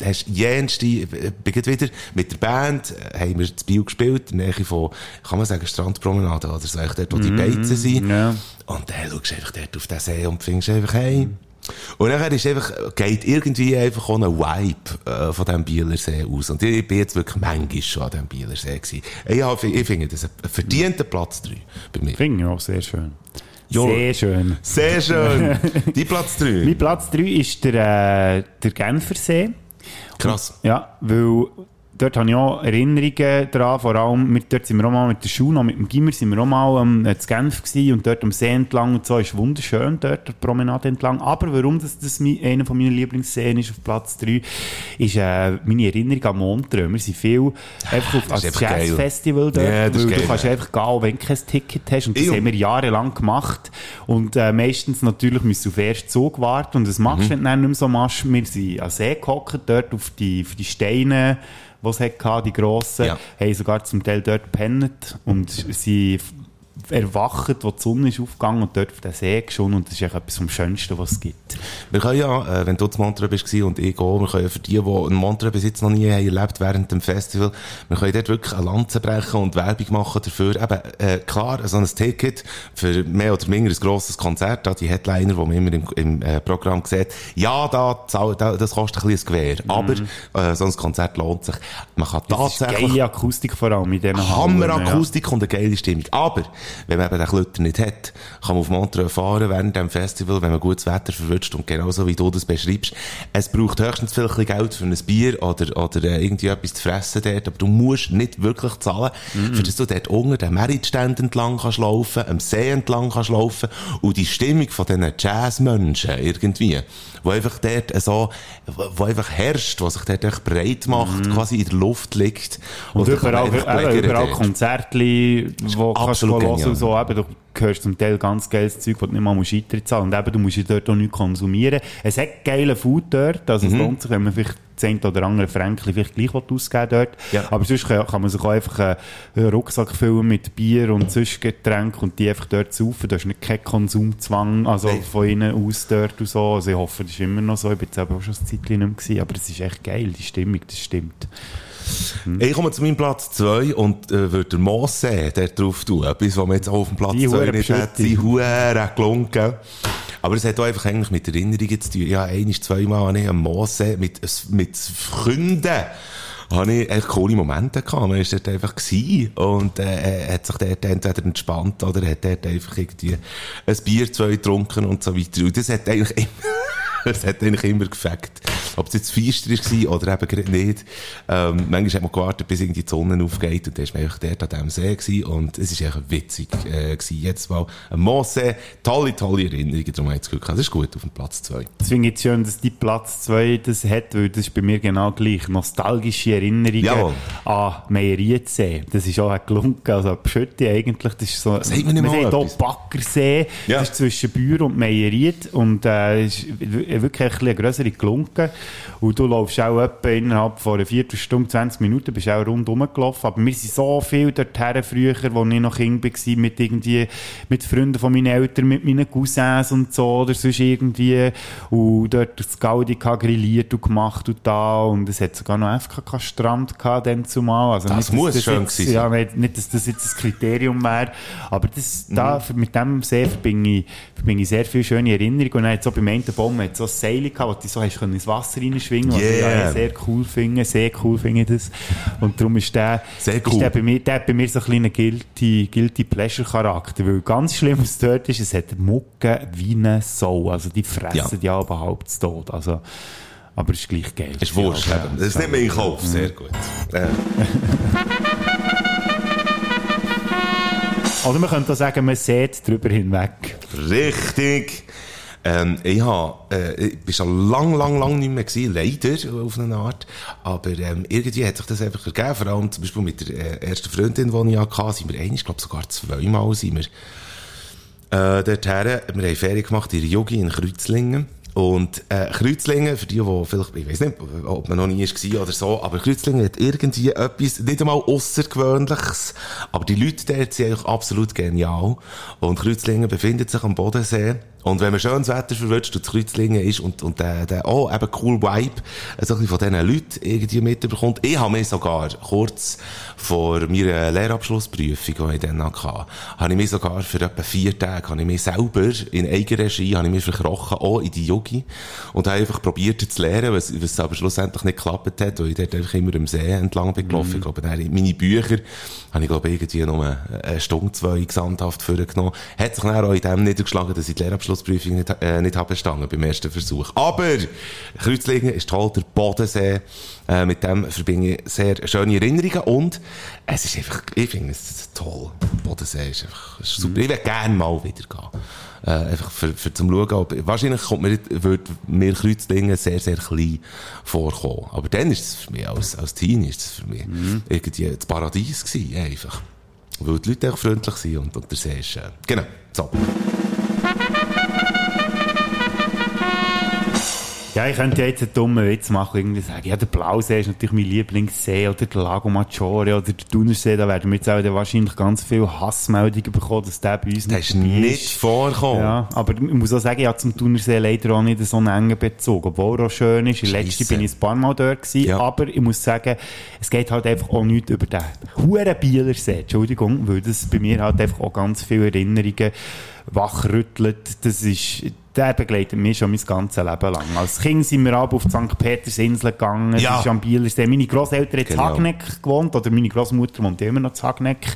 hast jenste, ich bin gerade wieder mit der Band, haben wir das Biel gespielt, in der Nähe von, kann man sagen, Strandpromenade oder so, dort, wo die Beizen sind. ja. Und dann schaust du einfach dort auf den See und findest einfach, hey, und dann ist einfach, geht irgendwie einfach auch ein Vibe äh, von diesem Bielersee aus. Und ich bin jetzt wirklich manchmal schon an diesem Bielersee gewesen. Ich, ich finde das ein verdienter Platz 3 bei mir. Finde ich auch sehr schön. Ja. Sehr schön. Sehr schön. *laughs* Die Platz 3. Mein Platz 3 ist der, äh, der Genfersee. Krass. Ja, weil dort habe ich auch Erinnerungen daran, vor allem, mit, dort sind wir auch mal mit der Schule, mit dem Gimmer sind wir auch mal ähm, zu Genf gewesen und dort am See entlang und so, ist wunderschön dort, der Promenade entlang. Aber warum das, das mi- einer von meinen Lieblingsszenen ist auf Platz 3, ist äh, meine Erinnerung an Montreux. Wir sind viel einfach auf Das ist als. Jazzfestival dort, das ist weil geil, du kannst ja. einfach gehen, auch wenn du kein Ticket hast. Und das Jo. haben wir jahrelang gemacht. Und äh, meistens natürlich müssen wir auf den ersten Zug warten. Und das machst du, wenn du dann nicht mehr so machst. Wir sind an See gehockt, dort auf die, auf die Steine, die es hatte, die grossen. Ja. Haben sogar zum Teil dort gepennt und sie erwacht, wo die Sonne ist aufgegangen und dort auf den See geschonnen. Und das ist etwas vom Schönsten, was es gibt. Wir können ja, äh, wenn du zu Montreux bist und ich auch, wir können ja für die, die in Montreux bis jetzt noch nie haben erlebt während dem Festival, wir können dort wirklich eine Lanze brechen und Werbung machen dafür. Eben, äh, klar, so ein Ticket für mehr oder weniger ein grosses Konzert, da die Headliner, die man immer im, im äh, Programm sieht, ja, da, da, das kostet ein bisschen ein Gewehr. Aber äh, so ein Konzert lohnt sich. Man kann Das ist tatsächlich geile Akustik vor allem in diesen Hallen, Hammerakustik und eine geile Stimmung. Aber, wenn man eben den Klötter nicht hat, kann man auf Montreux fahren während dem Festival, wenn man gutes Wetter verwünscht und genauso wie du das beschreibst. Es braucht höchstens viel Geld für ein Bier oder, oder äh, irgendwie etwas zu fressen dort, aber du musst nicht wirklich zahlen, für dass du dort unten den Meritständen entlang kannst laufen, am See entlang kannst laufen und die Stimmung von diesen Jazzmenschen irgendwie, wo einfach dort so, wo einfach herrscht, wo sich dort echt breit macht, quasi in der Luft liegt. Und da überall, überall dort. Konzertli, wo kannst du genial. und so. Eben, du hörst zum Teil ganz geiles Zeug, das du nicht mal musst Eintritt zahlen Und eben, du musst ja dort auch nichts konsumieren. Es hat geile Food dort, also Mhm. es lohnt sich, wenn man vielleicht eine oder andere Fränkchen vielleicht gleich ausgeben dort. Ja. Aber sonst kann, kann man sich auch einfach einen- Rucksack füllen mit Bier und sonst Getränk und die einfach dort saufen. Da ist nicht kein Konsumzwang, also Nein. von innen aus dort und so. Also ich hoffe, das ist immer noch so. Ich bin jetzt eben auch schon ein Zeitchen nicht mehr gewesen, aber es ist echt geil, die Stimmung, das stimmt. Ich komme zu meinem Platz 2 und äh, würde der Mosse dort drauf tun. Etwas, was man jetzt auch auf dem Platz Die 2 Hure nicht hat. Die Huren gelungen. Aber es hat auch einfach eigentlich mit Erinnerungen zu tun. Ja, ein, zweimal habe ich am Mosse mit, mit Freunden habe ich echt coole Momente gehabt. Man ist dort einfach gewesen und äh, er hat sich dort entweder entspannt oder hat dort einfach irgendwie ein Bier, zwei getrunken und so weiter. Und das hat eigentlich immer Es hat eigentlich immer gefällt. Ob es jetzt feister war oder eben gerade nicht. Ähm, manchmal hat man gewartet, bis irgendwie die Sonne aufgeht und dann war man einfach dort an diesem See gewesen und es war echt witzig äh, gewesen. Jetzt mal ein Moorsee. Tolle, tolle Erinnerungen. Darum ich das Glück gehabt. Das ist gut auf dem Platz 2. Das finde ich jetzt schön, dass die Platz 2 das hat, weil das ist bei mir genau gleich. Nostalgische Erinnerungen Jawohl. an Meierietsee. Das ist auch gelungen. Also Pschötti eigentlich, das ist so... Sagt mir nicht mal sagt etwas. Baggersee. Ja. Das ist zwischen Bühr und Meieriet und äh, ist wirklich ein bisschen eine grössere Gelunken. Und du läufst auch etwa innerhalb von einer Viertelstunde, 20 Minuten, bist auch rundherum gelaufen. Aber wir sind so viel dorthin früher, als ich noch Kind war, mit irgendwie, mit Freunden von meinen Eltern, mit meinen Cousins und so, oder sonst irgendwie. Und dort das Gaudi gehabt, grilliert und gemacht und da. Und es hat sogar noch FKK-Strand gehabt, dann zumal. Also Das nicht, muss schön jetzt, gewesen Ja, nicht, nicht, dass das jetzt das Kriterium wäre. Aber das, da, mit dem See verbinde ich, verbinde ich sehr viele schöne Erinnerungen. Und dann hat so beim einen Baum hat so ein Seil gehabt, wo du so hast ins Wasser reinschwingen was ich Yeah. ja sehr cool finde. Sehr cool finde ich das. Und darum ist der, Sehr ist cool. der, bei mir, der hat bei mir so ein kleiner Guilty, Guilty Pleasure Charakter. Weil ganz schlimm, was dort ist, es hat Mucke wie eine Sau. Also die fressen ja überhaupt zu Tod. Also, aber es ist gleich geil. Ist wurscht. Ja. Das ist nicht mehr in Kauf. Sehr gut. Äh, *laughs* Oder man könnte auch sagen, man sieht drüber hinweg. Richtig. Ähm, ich hab, äh, ich bin schon lang, lang, lang nicht mehr gewesen, leider, auf eine Art. Aber, ähm, irgendwie hat sich das einfach ergeben. Vor allem zum Beispiel mit der äh, ersten Freundin, die ich hatte, sind wir eigentlich, glaube sogar zweimal sind wir, äh, dorthin. Wir haben Ferien gemacht in Yogi in Kreuzlingen. Und äh, Kreuzlingen, für die, die vielleicht, ich weiß nicht, ob man noch nie war oder so, aber Kreuzlingen hat irgendwie etwas, nicht einmal Außergewöhnliches, aber die Leute dort sind eigentlich absolut genial. Und Kreuzlingen befindet sich am Bodensee. Und wenn man schönes Wetter verwünscht und zu Kreuzlingen ist und, und der, der, oh, eben cool Vibe, so ein bisschen von diesen Leuten irgendwie mitbekommt. Ich habe mich sogar kurz vor meiner Lehrabschlussprüfung, die ich dann hatte, habe ich mich sogar für etwa vier Tage, habe ich mich selber in Eigenregie, habe ich mich verkrochen, auch in die Yogi, und habe einfach probiert zu lernen, was, was aber schlussendlich nicht geklappt hat, weil ich dort einfach immer im See entlang bin gelaufen. Ich glaube, dann meine Bücher habe ich, glaube irgendwie noch eine Stunde, zwei gesamthaft vorgenommen. Hat sich dann auch in dem niedergeschlagen, dass ich die Lehrabschlussprüfung nicht, äh, nicht habe bestanden beim ersten Versuch. Aber Kreuzlingen ist toll, der Bodensee, äh, mit dem verbinde ich sehr schöne Erinnerungen und es ist einfach, ich finde es toll. Bodensee ist einfach ist super. Ich würde gerne mal wieder gehen. Äh, einfach für, für zum Schauen, ob, wahrscheinlich kommt mir, würde mir Kreuzlingen sehr, sehr klein vorkommen. Aber dann ist es für mich, als, als Teen ist es für mich irgendwie das Paradies gewesen, einfach. Weil die Leute auch freundlich sind und, und der See ist schön. Genau, so. Ja, ich könnte ja jetzt einen dummen Witz machen, irgendwie sagen, ja, der Blausee ist natürlich mein Lieblingssee, oder der Lago Maggiore, oder der Thunersee, da werden wir jetzt auch wahrscheinlich ganz viele Hassmeldungen bekommen, dass der bei uns Das ist dabei nicht vorgekommen. Ja, aber ich muss auch sagen, ich habe zum Thunersee leider auch nicht so einen engen Bezug, obwohl er auch schön ist. In letzter bin ich ein paar Mal dort gewesen, Ja. aber ich muss sagen, es geht halt einfach auch nicht über den huren Bielersee, Entschuldigung, weil das bei mir halt einfach auch ganz viele Erinnerungen wachrüttelt. Das ist, der begleitet mich schon mein ganzes Leben lang. Als Kind sind wir ab auf die St. Petersinsel gegangen, Ja. am Bielersee. Meine Grosseltern haben in Genau. Hagneck gewohnt, oder meine Grossmutter wohnt immer noch in Hagneck,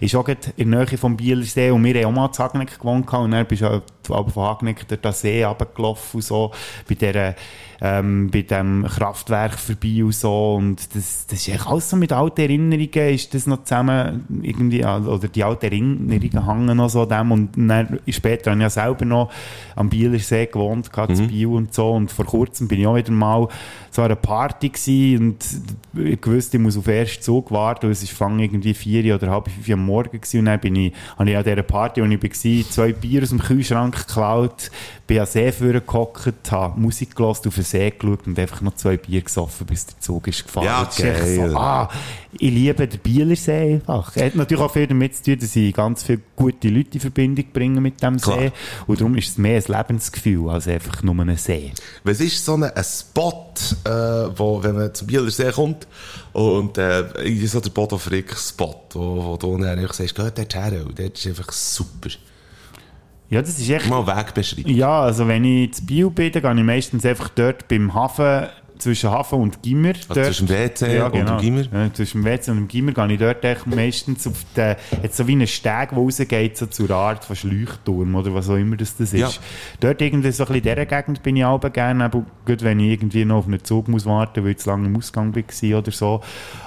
ist auch in der Nähe vom Bielersee und wir haben auch mal in Hagneck gewohnt und dann bist du aber von Hagneck durch den See runtergelaufen und so, bei dieser ähm, bei dem Kraftwerk vorbei und so. Und das, das ist echt alles so mit alten Erinnerungen ist das noch zusammen irgendwie, also- oder die alten Erinnerungen hängen noch so an dem. Und dann später habe ich ja selber noch am Bielersee gewohnt, gehabt, Mhm. Biel und so. Und vor kurzem bin ich auch wieder mal so an einer Party gewesen und ich wusste, ich muss auf den ersten Zug warten und es ist fang irgendwie vier oder halb fünf am Morgen gewesen. Und dann bin ich, habe ich an dieser Party, wo ich war, zwei Bier aus dem Kühlschrank geklaut, bin an See vorne gehockt, habe Musik gehört, auf den See geschaut und einfach noch zwei Bier gesoffen, bis der Zug ist gefahren. Ja, geil. So, ah, ich liebe den Bielersee einfach. Er hat natürlich auch viel damit zu tun, dass ich ganz viele gute Leute in Verbindung bringe mit dem Klar. See. Und darum ist es mehr ein Lebensgefühl als einfach nur ein See. Was ist so ein, ein Spot, äh, wo, wenn man zum Bielersee kommt und äh, so der Bodo Frick Spot, wo, wo du dann sagst, geht dort her, dort ist einfach super. Ja, das ist echt Mal Weg beschreiben. Ja, also wenn ich zu Bio bin, dann gehe ich meistens einfach dort beim Hafen, zwischen Hafen und Gimmer. dort. zwischen dem WC und dem Gimmer? Ja, zwischen dem WC und dem Gimmer gehe ich dort echt meistens auf den, jetzt so wie einen Steg, der rausgeht, so zur Art von Schleuchturm oder was auch immer das, das ist. Ja. Dort irgendwie so ein bisschen in dieser Gegend bin ich auch gerne, aber gut, wenn ich irgendwie noch auf einen Zug muss warten, weil ich zu lange im Ausgang war oder so.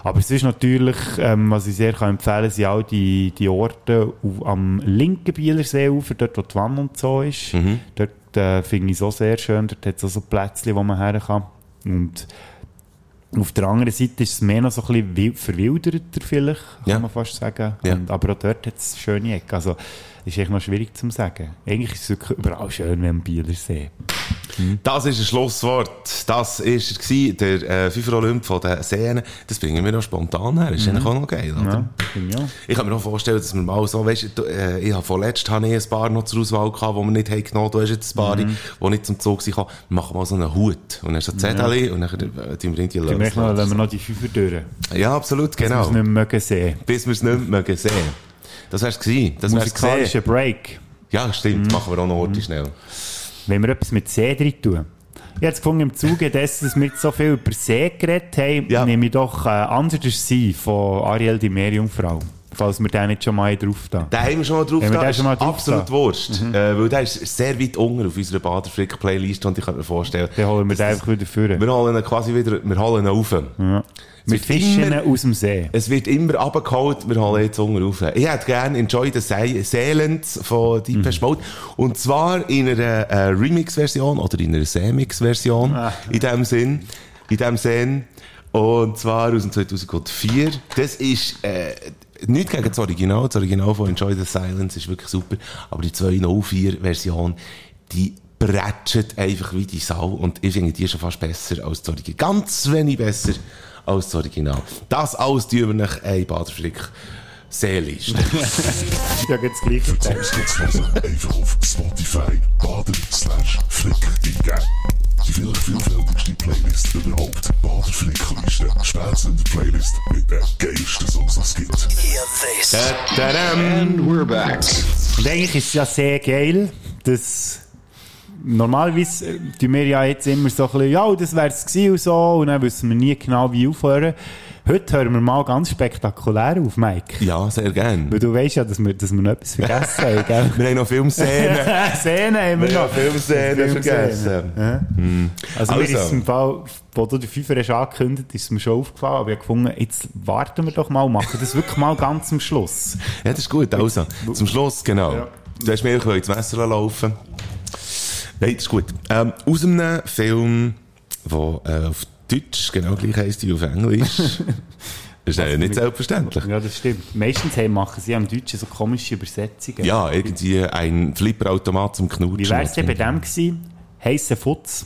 Aber es ist natürlich, ähm, was ich sehr kann empfehlen sind auch die, die Orte auf, am linken Bielerseeufer, dort wo die Wanne und so ist. Mhm. Dort äh, finde ich es auch sehr schön. Dort hat es auch so Plätzchen, wo man her kann. Und auf der anderen Seite ist es mehr noch so ein bisschen wild- verwilderter vielleicht, kann Ja. man fast sagen. Ja. Und, aber auch dort hat es schöne Ecken. Also ist echt noch schwierig zu sagen. Eigentlich ist es überall schön, wenn am Bielersee. Das ist ein Schlusswort. Das war er, der äh, FIFA Olymp von den Seen. Das bringen wir noch spontan her. Ist eigentlich auch noch geil, oder? Ja, ich. Ich kann mir auch vorstellen, dass wir mal so, weißt du, äh, ich habe vorletzt habe ich ein paar noch zur Auswahl gehabt, die wir nicht haben genommen. Du hast jetzt ein paar, Mhm. die nicht zum Zug sind. Wir machen mal so einen Hut. Und dann so Zettel und dann äh, tun wir Ich möchte noch, wenn wir Lösung. noch die Fünfer durch. Ja, absolut, Genau. Das wir nicht mögen sehen. Bis wir es nicht mehr sehen. Das wär's gewesen. Das Musikalischer. Break. Ja, stimmt. Machen wir auch noch heute schnell. Wenn wir etwas mit See drin tun. Ich habe jetzt gefunden, im Zuge dessen, dass wir so viel über See geredet haben, Ja. nehme ich doch äh, «Anders ist sie» von Ariel die Meerjungfrau. Falls wir den nicht schon mal drauf da. Den haben wir schon mal drauf da. den schon mal drauf Absolut da? wurscht. Äh, weil der ist sehr weit unten auf unserer Baderfrick-Playlist und ich kann mir vorstellen, Dann holen wir den einfach wieder führen. wir holen ihn quasi wieder, wir holen ihn auf. Ja. Wir fischen immer- aus dem See. Es wird immer abgeholt, wir holen jetzt unten rauf. Ich hätte gerne Enjoy the Seeland von Deepesh Mode. Und zwar in einer äh, Remix-Version oder in einer Semix-Version. In dem Sinn. In dem Sinn. Und zwar aus dem 2004. Das ist, äh, nicht gegen das Original. Das Original von Enjoy the Silence ist wirklich super. Aber die 204-Version, die bretschet einfach wie die Sau und ich finde die schon fast besser als das Original. Ganz wenig besser als das Original. Das alles tun wir nach ein Baderflick Seelist. *laughs* Ja, jetzt gleich. Sonst geht's. Einfach auf Spotify baden slash flick. Die vielleicht vielfältigste Playlist überhaupt. Baderflickliste. Spätzünder Playlist mit den geilsten Songs, die es gibt. Tadam. And we're back. Und eigentlich ist es ja sehr geil, dass normalerweise äh, tun wir ja jetzt immer so ein bisschen, ja, das wäre es gewesen und so, und dann wissen wir nie genau, wie aufhören. Heute hören wir mal ganz spektakulär auf, Mike. Ja, sehr gern. Weil du weißt ja, dass wir, dass wir noch etwas vergessen haben, gell? *laughs* Wir haben noch Filmszenen. *laughs* Szenen haben wir Wir haben noch. Filmszenen vergessen. Hm. Also, mir Also. ist im Fall, wo du die Fünfer hast angekündigt, ist mir schon aufgefallen, aber ich habe gefunden, jetzt warten wir doch mal, machen das wirklich mal ganz am Schluss. Ja, das ist gut. Also, zum Schluss, genau. Ja. Du hast mir ins Messer laufen Nein, das ist gut. Ähm, aus einem Film, der äh, auf Deutsch genau gleich heisst wie auf Englisch. *laughs* Das ist äh, nicht selbstverständlich. Ja, das stimmt. Meistens haben, machen sie am Deutschen so komische Übersetzungen. Ja, irgendwie ein Flipperautomat zum Knutschen. Wie wär's denn bei dem gewesen? Heiße Futz.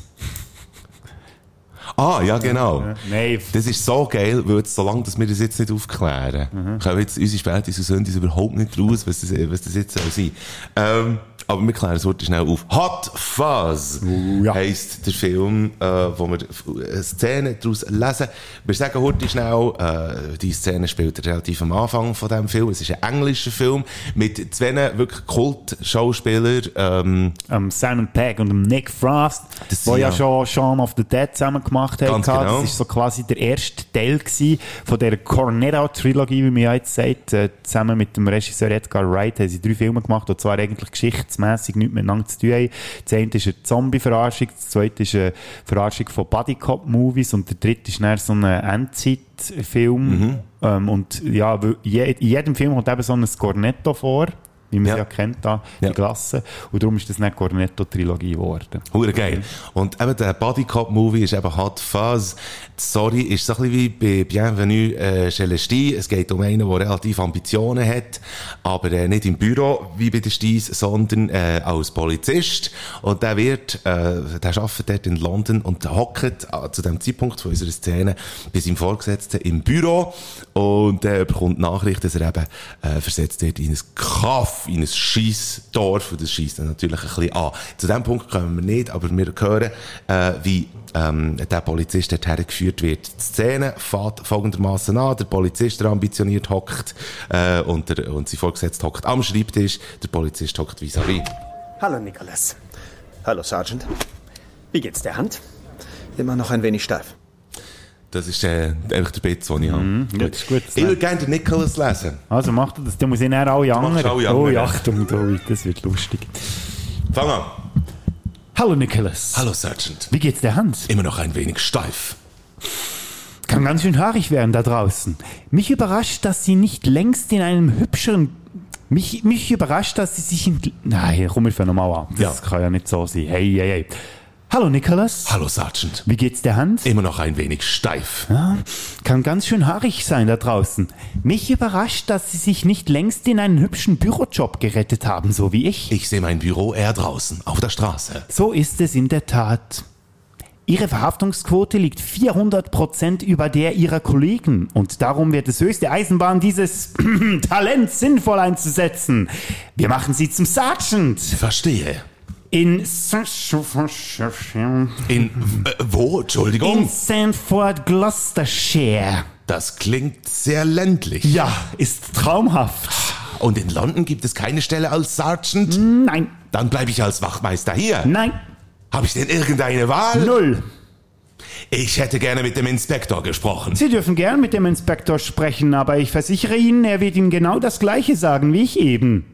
Ah, ja, genau. Nein, Das ist so geil, weil jetzt, solange dass wir das jetzt nicht aufklären, Mhm. kommen jetzt unsere Spätis und Sündis überhaupt nicht raus, was das, was das jetzt soll sein ähm, aber wir klären es heute schnell auf. Hot Fuzz ja. heisst der Film, äh, wo wir eine Szene daraus lesen. Wir sagen heute schnell, äh, die Szene spielt relativ am Anfang von diesem Film. Es ist ein englischer Film mit zwei wirklich Kult-Schauspielern. Ähm, ähm, Simon Pegg und dem Nick Frost, Das wo sind ja schon Shaun of the Dead zusammen gemacht haben. Genau. Das ist so quasi der erste Teil gewesen von der Cornetto-Trilogie, wie man ja jetzt sagt. Äh, zusammen mit dem Regisseur Edgar Wright haben sie drei Filme gemacht, die zwar eigentlich geschichtsmässig nichts miteinander zu tun haben. Das eine ist eine Zombie-Verarschung, das zweite ist eine Verarschung von Bodycop-Movies und der dritte ist dann so ein Endzeit-Film. Mhm. Ähm, und ja, in jedem Film kommt eben so ein Cornetto vor, wie man Ja. es ja kennt, da, Ja. die Klasse. Und darum ist das eine Cornetto-Trilogie geworden. Hure geil. Und eben der Body Cop Movie ist eben Hot Fuzz. Die Story ist so ein bisschen wie bei Bienvenue äh, Celestine. Es geht um einen, der relativ Ambitionen hat, aber äh, nicht im Büro wie bei den Sties, sondern äh, als Polizist. Und der wird, äh, der arbeitet dort in London und hockt äh, zu dem Zeitpunkt von unserer Szene bei seinem Vorgesetzten im Büro und äh, bekommt Nachricht, dass er eben äh, versetzt wird in ein Kaff, in ein Scheissdorf und das scheisst dann natürlich ein bisschen an. Zu dem Punkt kommen wir nicht, aber wir hören, äh, wie ähm, der Polizist dort hergeführt wird. Die Szene fährt folgendermaßen an, der Polizist, der ambitioniert hockt äh, und, der, und sein Vorgesetzter hockt am Schreibtisch, der Polizist hockt vis-à-vis. Hallo, Nicholas. Hallo, Sergeant. Wie geht's der Hand? Immer noch ein wenig steif. Das ist äh, einfach der Bit, den ich habe. ja, das ist gut. Ich würde gerne den Nicholas lesen. Also macht er das, dann muss ich dann alle anderen. alle Oh, anderen. ja, Achtung, das wird lustig. Fang an. Hallo Nicholas. Hallo Sergeant. Wie geht's der Hand? Immer noch ein wenig steif. Kann ganz schön haarig werden da draußen. Mich überrascht, dass Sie nicht längst in einem hübscheren... Mich, mich überrascht, dass Sie sich in... Nein, komm, ich fange nochmal an. Das Ja. kann ja nicht so sein. Hey, hey, hey. Hallo Nicholas. Hallo Sergeant. Wie geht's der Hand? Immer noch ein wenig steif. Ja, kann ganz schön haarig sein da draußen. Mich überrascht, dass Sie sich nicht längst in einen hübschen Bürojob gerettet haben, so wie ich. Ich sehe mein Büro eher draußen, auf der Straße. So ist es in der Tat. Ihre Verhaftungsquote liegt 400 Prozent über der Ihrer Kollegen und darum wird es höchste Eisenbahn, dieses *clears throat* Talent sinnvoll einzusetzen. Wir machen Sie zum Sergeant Verstehe. In In, äh, wo? Entschuldigung? in Sanford, Gloucestershire. Das klingt sehr ländlich. Ja, ist traumhaft. Und in London gibt es keine Stelle als Sergeant? Nein, Dann bleibe ich als Wachmeister hier. nein, Habe ich denn irgendeine Wahl? null. Ich hätte gerne mit dem Inspektor gesprochen. Sie dürfen gern mit dem Inspektor sprechen, aber ich versichere Ihnen, er wird Ihnen genau das Gleiche sagen wie ich eben.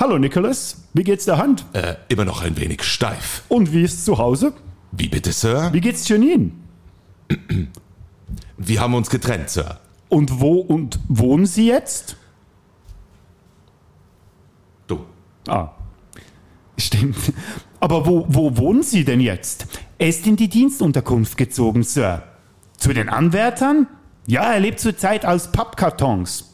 Hallo Nicholas, wie geht's der Hand? Äh, immer noch ein wenig steif. Und wie ist zu Hause? Wie bitte, Sir? Wie geht's Janine? *clears throat* Wir haben uns getrennt, Sir. Und wo und wohnen Sie jetzt? Du. Ah, stimmt. Aber wo, wo wohnen Sie denn jetzt? Er ist in die Dienstunterkunft gezogen, Sir. Zu den Anwärtern? Ja, er lebt zurzeit aus Pappkartons.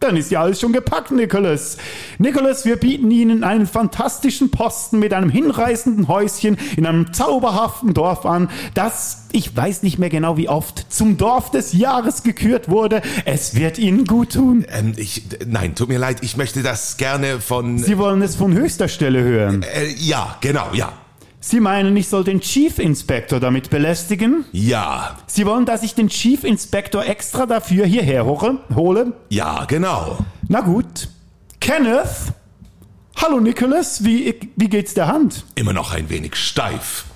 Dann ist ja alles schon gepackt, Nicholas. Nicholas, wir bieten Ihnen einen fantastischen Posten mit einem hinreißenden Häuschen in einem zauberhaften Dorf an, das, ich weiß nicht mehr genau wie oft, zum Dorf des Jahres gekürt wurde. Es wird Ihnen gut tun. Ähm, ich, nein, tut mir leid, ich möchte das gerne von... Sie wollen es von höchster Stelle hören. äh, ja, genau, ja. Sie meinen, ich soll den Chief Inspector damit belästigen? Ja, Sie wollen, dass ich den Chief Inspector extra dafür hierher hole? hole? ja, genau. Na gut. Kenneth? Hallo Nicholas, wie, wie geht's der Hand? Immer noch ein wenig steif.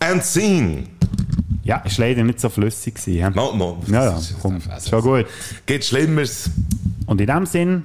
And scene. Ja, ist leider nicht so flüssig gewesen. Mo, mo. Ja, ja, komm, *laughs* schon gut. Geht Schlimmeres. Und in dem Sinn,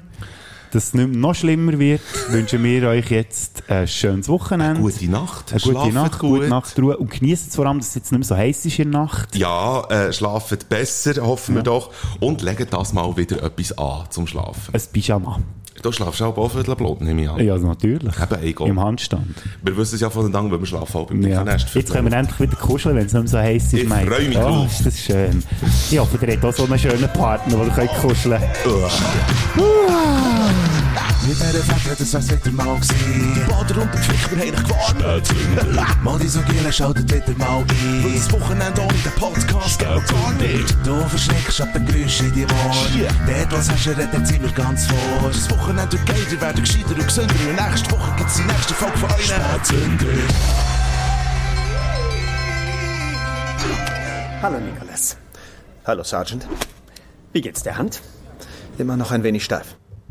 dass es nicht noch schlimmer wird, *laughs* wünschen wir euch jetzt ein schönes Wochenende. Gute Nacht. Eine gute Nacht, gut. gute Nachtruhe und genießt vor allem, dass es jetzt nicht mehr so heiß ist in der Nacht. Ja, äh, schlaft besser, hoffen wir doch. Und legt das mal wieder etwas an zum Schlafen. Ein Pyjama. Du schlafst auch auf Viertelblut, nehme ich an. Ja, natürlich. Eben, egal. Im Handstand. Wir wissen es ja voneinander, wenn wir schlafen, auch beim Ja. Nest. Jetzt können wir endlich wieder kuscheln, wenn es nicht mehr so heiß ist. Ich Mike. freu mich oh, drauf. ist das schön. Ich hoffe, ihr habt auch so einen schönen Partner, wo ihr könnt kuscheln Mit dieser Fahrt, das wär's wieder mal gewesen. Die Bader und die Pflichter haben dich gewarnt. Mal die so Giele schaltet wieder mal ein. Weil das Wochenende ohne den Podcast geht gar nicht. Du verschreckst ab den Geräuschen in die Ohren. Dort, was hast du, redet sind wir ganz vor. Das Wochenende wird geil, ihr werdet gescheiter und gesünder. Und nächste Woche gibt's die nächste Folge von euch. Spätzünder. Hallo, Nicholas. Hallo, Sergeant. Wie geht's der Hand? Immer noch ein wenig steif.